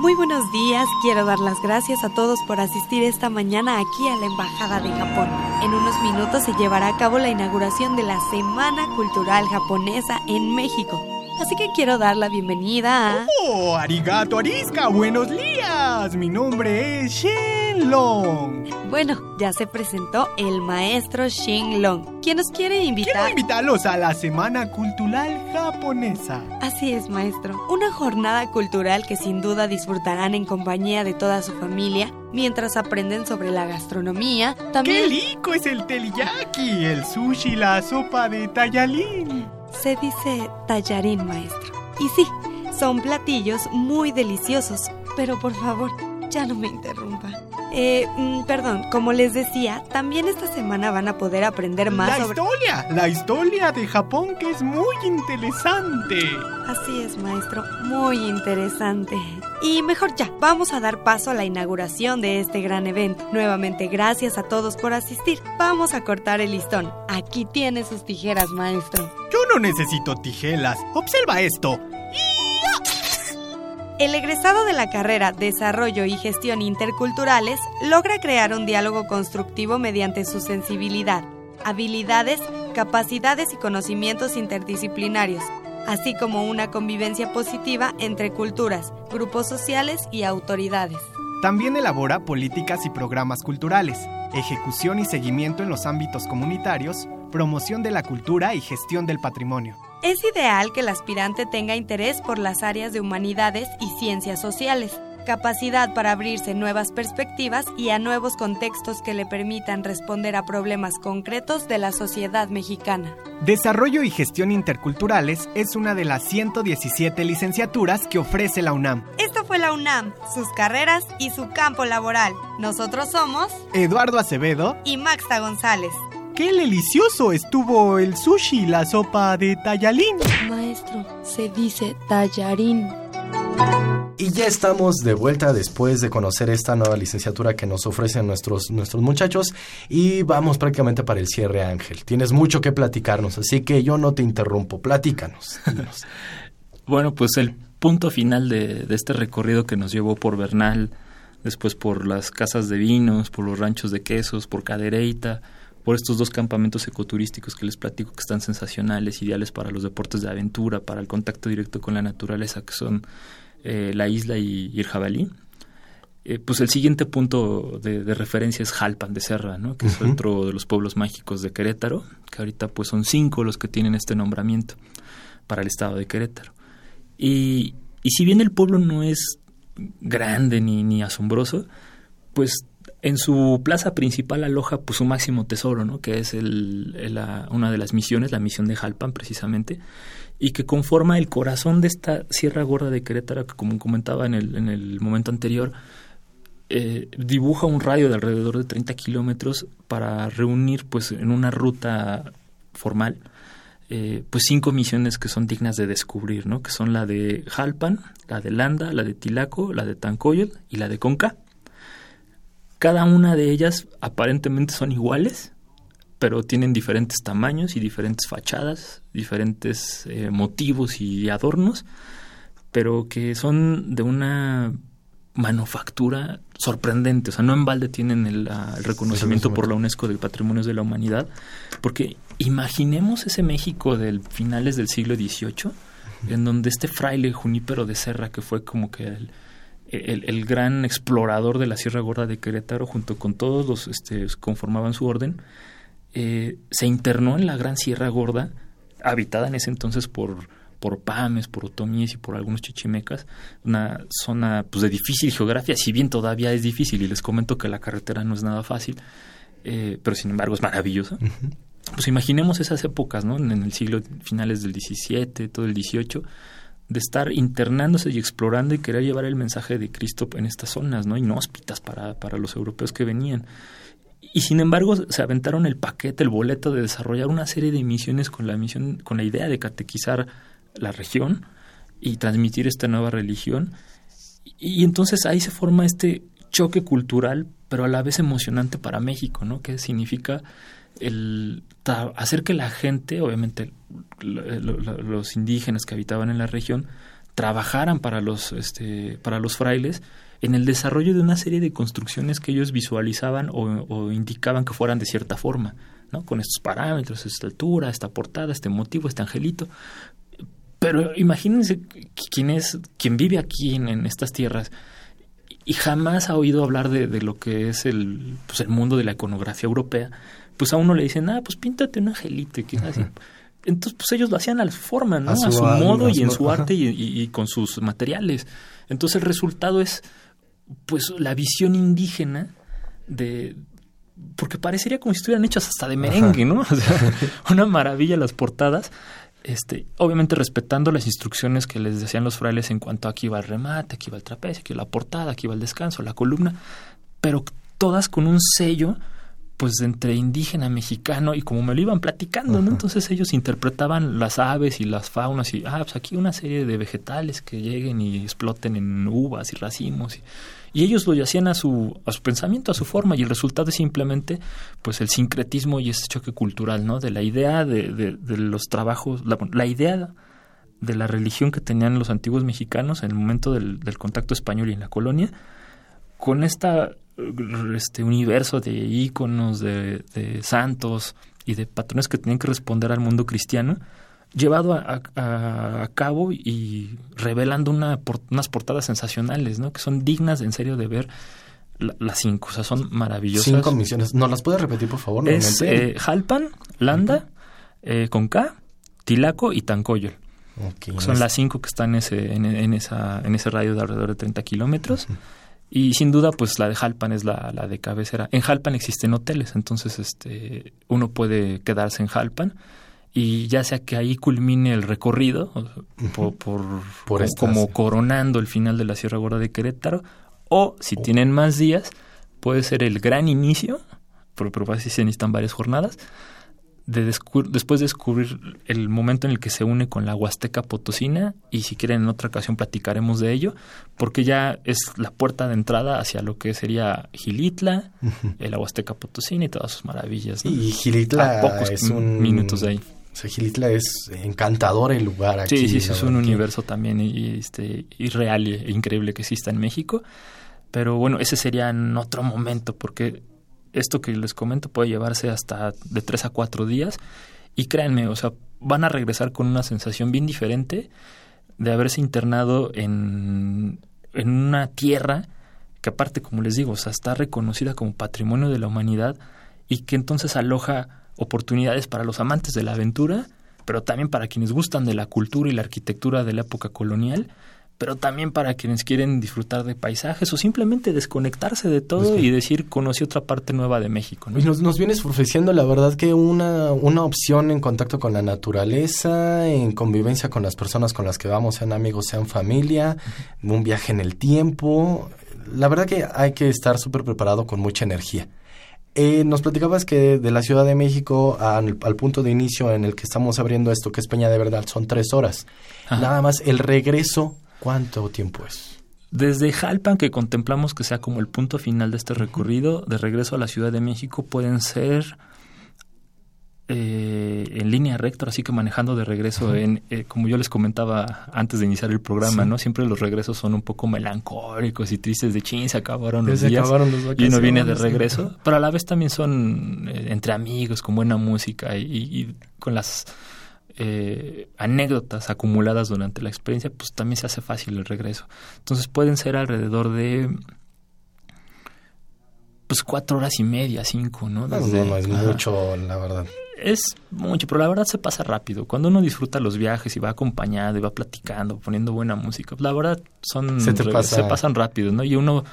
Muy buenos días, quiero dar las gracias a todos por asistir esta mañana aquí a la Embajada de Japón. En unos minutos se llevará a cabo la inauguración de la Semana Cultural Japonesa en México. Así que quiero dar la bienvenida a... ¡Oh, arigato arisca! ¡Buenos días! Mi nombre es Shen Long. Bueno, ya se presentó el maestro Shin Long, quien nos quiere invitar... Quiero invitarlos a la Semana Cultural Japonesa. Así es, maestro. Una jornada cultural que sin duda disfrutarán en compañía de toda su familia mientras aprenden sobre la gastronomía. También... ¡Qué rico es el teriyaki, el sushi, la sopa de tayalín! Se dice tallarín, maestro. Y sí, son platillos muy deliciosos, pero por favor, ya no me interrumpa. Eh, mm, perdón, como les decía, también esta semana van a poder aprender más la historia, la historia de Japón que es muy interesante. Así es, maestro, muy interesante. Y mejor ya, vamos a dar paso a la inauguración de este gran evento. Nuevamente, gracias a todos por asistir. Vamos a cortar el listón. Aquí tiene sus tijeras, maestro. Yo no necesito tijeras. Observa esto. El egresado de la carrera Desarrollo y Gestión Interculturales logra crear un diálogo constructivo mediante su sensibilidad, habilidades, capacidades y conocimientos interdisciplinarios, así como una convivencia positiva entre culturas, grupos sociales y autoridades. También elabora políticas y programas culturales, ejecución y seguimiento en los ámbitos comunitarios, promoción de la cultura y gestión del patrimonio. Es ideal que el aspirante tenga interés por las áreas de humanidades y ciencias sociales, capacidad para abrirse nuevas perspectivas y a nuevos contextos que le permitan responder a problemas concretos de la sociedad mexicana. Desarrollo y gestión interculturales es una de las 117 licenciaturas que ofrece la UNAM. Esto fue la UNAM, sus carreras y su campo laboral. Nosotros somos Eduardo Acevedo y Maxta González. ¡Qué delicioso estuvo el sushi y la sopa de tallalín! Maestro, se dice tallarín. Y ya estamos de vuelta después de conocer esta nueva licenciatura que nos ofrecen nuestros, nuestros muchachos y vamos prácticamente para el cierre, Ángel. Tienes mucho que platicarnos, así que yo no te interrumpo, platícanos. bueno, pues el punto final de, de este recorrido que nos llevó por Bernal, después por las casas de vinos, por los ranchos de quesos, por Cadereyta, por estos dos campamentos ecoturísticos que les platico que están sensacionales, ideales para los deportes de aventura, para el contacto directo con la naturaleza, que son eh, la isla y, el jabalí. Eh, pues el siguiente punto de, referencia es Jalpan de Serra, ¿no? que es otro de los pueblos mágicos de Querétaro, que ahorita pues son cinco los que tienen este nombramiento para el estado de Querétaro. Y, y si bien el pueblo no es grande ni, ni asombroso, pues en su plaza principal aloja pues su máximo tesoro, ¿no? que es el, una de las misiones, la misión de Jalpan precisamente, y que conforma el corazón de esta Sierra Gorda de Querétaro, que como comentaba en el, en el momento anterior, eh, dibuja un radio de alrededor de 30 kilómetros para reunir pues en una ruta formal eh, pues cinco misiones que son dignas de descubrir, ¿no? que son la de Jalpan, la de Landa, la de Tilaco, la de Tancoyot y la de Conca cada una de ellas aparentemente son iguales, pero tienen diferentes tamaños y diferentes fachadas, diferentes eh, motivos y adornos, pero que son de una manufactura sorprendente. O sea, no en balde tienen el, reconocimiento por la UNESCO del Patrimonio de la Humanidad, porque imaginemos ese México del finales del siglo XVIII, en donde este fraile Junípero de Serra, que fue como que el, el, gran explorador de la Sierra Gorda de Querétaro, junto con todos los este, conformaban su orden, eh, se internó en la Gran Sierra Gorda, habitada en ese entonces por, por Pames, por Otomíes y por algunos chichimecas, una zona pues, de difícil geografía, si bien todavía es difícil, y les comento que la carretera no es nada fácil, eh, pero sin embargo es maravillosa. pues imaginemos esas épocas, ¿no? En el siglo finales del 17, todo el 18, de estar internándose y explorando y querer llevar el mensaje de Cristo en estas zonas, ¿no? Inhóspitas para, para los europeos que venían. Y sin embargo se aventaron el paquete, el boleto de desarrollar una serie de misiones con la misión, con la idea de catequizar la región y transmitir esta nueva religión. Y entonces ahí se forma este choque cultural, pero a la vez emocionante para México, ¿no? Que significa el hacer que la gente, obviamente los indígenas que habitaban en la región, trabajaran para los, este, para los frailes en el desarrollo de una serie de construcciones que ellos visualizaban o, indicaban que fueran de cierta forma, ¿no? Con estos parámetros, esta altura, esta portada, este motivo, este angelito. Pero imagínense quién es, quién vive aquí en, estas tierras y jamás ha oído hablar de, lo que es el, pues el mundo de la iconografía europea, pues a uno le dicen, ah, pues píntate un angelito y así. Entonces, pues ellos lo hacían a su forma, ¿no? A su, modo y en su arte y, con sus materiales. Entonces el resultado es pues la visión indígena de porque parecería como si estuvieran hechas hasta de merengue, ¿no? O sea, una maravilla las portadas. Este, obviamente respetando las instrucciones que les decían los frailes en cuanto a aquí va el remate, aquí va el trapecio, aquí va la portada, aquí va el descanso, la columna, pero todas con un sello pues entre indígena, mexicano y como me lo iban platicando, ¿no? Entonces ellos interpretaban las aves y las faunas y, ah, pues aquí una serie de vegetales que lleguen y exploten en uvas y racimos y, y ellos lo hacían a su, a su pensamiento, a su forma, y el resultado es simplemente pues el sincretismo y ese choque cultural, ¿no? De la idea de, de, los trabajos, la, la, idea de la religión que tenían los antiguos mexicanos en el momento del, del contacto español y en la colonia, con esta este universo de íconos, de, de santos y de patrones que tenían que responder al mundo cristiano, llevado a, cabo y revelando una, unas portadas sensacionales, ¿no? Que son dignas en serio de ver las cinco, o sea, son maravillosas. Cinco misiones. ¿No las puedes repetir, por favor? Es eh, Jalpan, Landa, eh, Conca, Tilaco y Tancoyol. son las cinco que están en ese, en, esa, en ese radio de alrededor de 30 kilómetros. Y sin duda, pues la de Jalpan es la, la de cabecera. En Jalpan existen hoteles, entonces este uno puede quedarse en Jalpan y ya sea que ahí culmine el recorrido por, por, como coronando el final de la Sierra Gorda de Querétaro o si oh. tienen más días puede ser el gran inicio pero, pero si se necesitan varias jornadas de después de descubrir el momento en el que se une con la Huasteca Potosina y si quieren en otra ocasión platicaremos de ello porque ya es la puerta de entrada hacia lo que sería Gilitla, la Huasteca Potosina y todas sus maravillas. Y Gilitla pocos es un minutos de ahí. O Gilitla es encantador el lugar aquí. Sí, sí, es un universo también y, este, irreal e increíble que exista en México. Pero bueno, ese sería en otro momento, porque esto que les comento puede llevarse hasta de tres a cuatro días. Y créanme, o sea, van a regresar con una sensación bien diferente de haberse internado en, en una tierra que aparte, como les digo, o sea, está reconocida como patrimonio de la humanidad y que entonces aloja oportunidades para los amantes de la aventura, pero también para quienes gustan de la cultura y la arquitectura de la época colonial, pero también para quienes quieren disfrutar de paisajes o simplemente desconectarse de todo y decir conocí otra parte nueva de México. Y nos, nos vienes ofreciendo la verdad que una, una opción en contacto con la naturaleza, en convivencia con las personas con las que vamos, sean amigos, sean familia, un viaje en el tiempo. La verdad que hay que estar súper preparado con mucha energía. Eh, nos platicabas que de la Ciudad de México al, punto de inicio en el que estamos abriendo esto, que es Peña de Verdad, son tres horas. Nada más, el regreso, ¿cuánto tiempo es? Desde Jalpan, que contemplamos que sea como el punto final de este recorrido, de regreso a la Ciudad de México pueden ser eh, en línea recta, así que manejando de regreso, en, eh, como yo les comentaba antes de iniciar el programa, ¿no? Siempre los regresos son un poco melancólicos y tristes de chin, se acabaron los días y uno viene de regreso, pero a la vez también son eh, entre amigos, con buena música y, con las anécdotas acumuladas durante la experiencia, pues también se hace fácil el regreso. Entonces pueden ser alrededor de pues cuatro horas y media, cinco, ¿no? no, no, es mucho, la verdad es mucho, pero la verdad se pasa rápido. Cuando uno disfruta los viajes y va acompañado y va platicando, poniendo buena música, la verdad son se, pasan rápido, ¿no? Y uno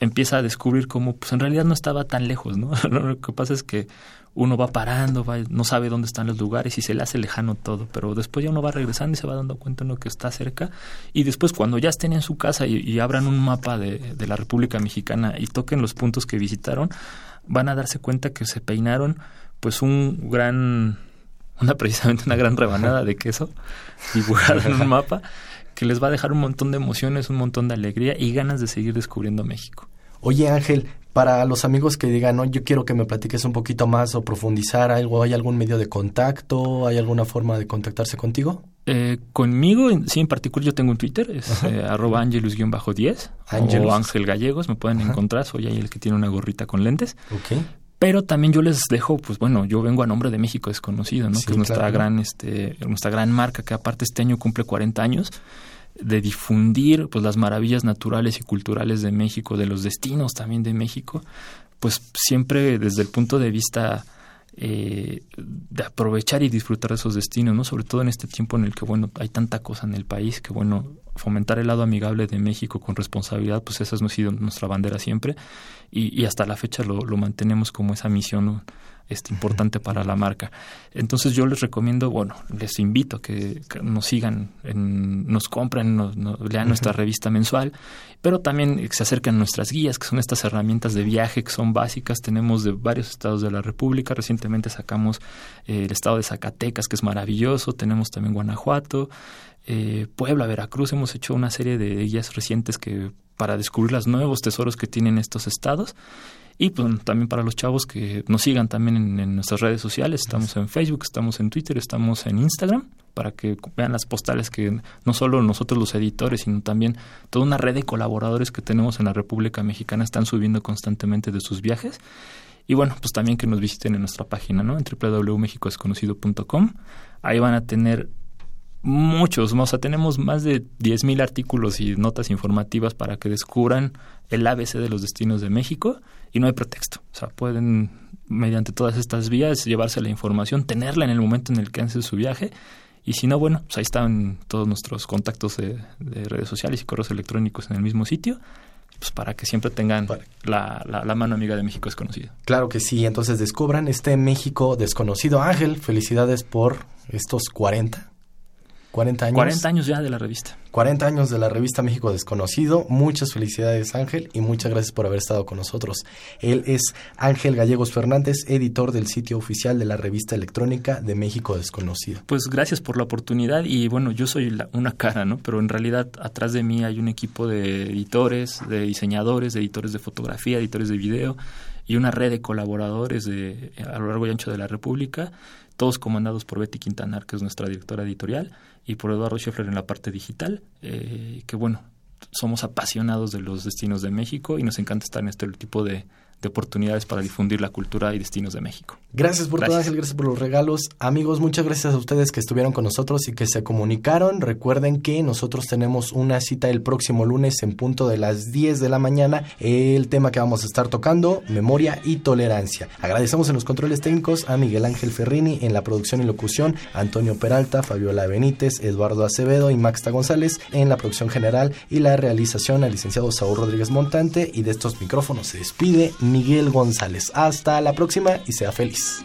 empieza a descubrir cómo pues en realidad no estaba tan lejos, ¿no? Lo que pasa es que uno va parando, va, no sabe dónde están los lugares y se le hace lejano todo, pero después ya uno va regresando y se va dando cuenta uno que está cerca y después cuando ya estén en su casa y, abran un mapa de, de, la República Mexicana y toquen los puntos que visitaron, van a darse cuenta que se peinaron pues un gran, una precisamente una gran rebanada de queso dibujada en un mapa que les va a dejar un montón de emociones, un montón de alegría y ganas de seguir descubriendo México. Oye Ángel, para los amigos que digan, no, yo quiero que me platiques un poquito más o profundizar algo, ¿hay algún medio de contacto? ¿Hay alguna forma de contactarse contigo? Eh, conmigo, sí, en particular yo tengo un Twitter, es eh, arroba angelus-10 o Ángel Gallegos, me pueden encontrar, soy ahí el que tiene una gorrita con lentes. Okay. Pero también yo les dejo, pues bueno, yo vengo a nombre de México Desconocido, ¿no? que es nuestra gran, este, nuestra gran marca, que aparte este año cumple 40 años de difundir pues las maravillas naturales y culturales de México, de los destinos también de México, pues siempre desde el punto de vista eh, de aprovechar y disfrutar de esos destinos, ¿no? Sobre todo en este tiempo en el que, bueno, hay tanta cosa en el país que, bueno, fomentar el lado amigable de México con responsabilidad, pues esa ha sido nuestra bandera siempre y, y hasta la fecha lo, lo, mantenemos como esa misión. Este, importante para la marca. Entonces yo les recomiendo, bueno, les invito a que, nos sigan, nos compren, nos, lean nuestra revista mensual, pero también se acerquen a nuestras guías, que son estas herramientas de viaje que son básicas. Tenemos de varios estados de la República. Recientemente sacamos eh, el estado de Zacatecas, que es maravilloso. Tenemos también Guanajuato, eh, Puebla, Veracruz. Hemos hecho una serie de guías recientes que para descubrir los nuevos tesoros que tienen estos estados y pues también para los chavos que nos sigan también en, nuestras redes sociales. Estamos en Facebook, estamos en Twitter, estamos en Instagram para que vean las postales que no solo nosotros los editores, sino también toda una red de colaboradores que tenemos en la República Mexicana están subiendo constantemente de sus viajes. Y bueno, pues también que nos visiten en nuestra página, ¿no? En. Ahí van a tener muchos, o sea, tenemos más de 10.000 artículos y notas informativas para que descubran el ABC de los destinos de México y no hay pretexto. O sea, pueden, mediante todas estas vías, llevarse la información, tenerla en el momento en el que hacen su viaje. Y si no, bueno, pues ahí están todos nuestros contactos de, redes sociales y correos electrónicos en el mismo sitio, pues para que siempre tengan la, la, mano amiga de México desconocido. Claro que sí, entonces descubran este México desconocido. Ángel, felicidades por estos 40 40 años. 40 años ya de la revista. 40 años de la revista México Desconocido. Muchas felicidades Ángel y muchas gracias por haber estado con nosotros. Él es Ángel Gallegos Fernández, editor del sitio oficial de la revista electrónica de México Desconocido. Pues gracias por la oportunidad y bueno, yo soy una cara, ¿no? Pero en realidad atrás de mí hay un equipo de editores, de diseñadores, de editores de fotografía, editores de video y una red de colaboradores de, a lo largo y ancho de la República, todos comandados por Betty Quintanar, que es nuestra directora editorial y por Eduardo Scheffler en la parte digital, eh, que bueno, somos apasionados de los destinos de México y nos encanta estar en este tipo de, de oportunidades para difundir la cultura y destinos de México. Gracias por todo, Ángel, gracias por los regalos. Amigos, muchas gracias a ustedes que estuvieron con nosotros y que se comunicaron. Recuerden que nosotros tenemos una cita el próximo lunes en punto de las 10 de la mañana. El tema que vamos a estar tocando, memoria y tolerancia. Agradecemos en los controles técnicos a Miguel Ángel Ferrini en la producción y locución, Antonio Peralta, Fabiola Benítez, Eduardo Acevedo y Maxta González en la producción general y la realización al licenciado Saúl Rodríguez Montante y de estos micrófonos se despide Miguel González. Hasta la próxima y sea feliz.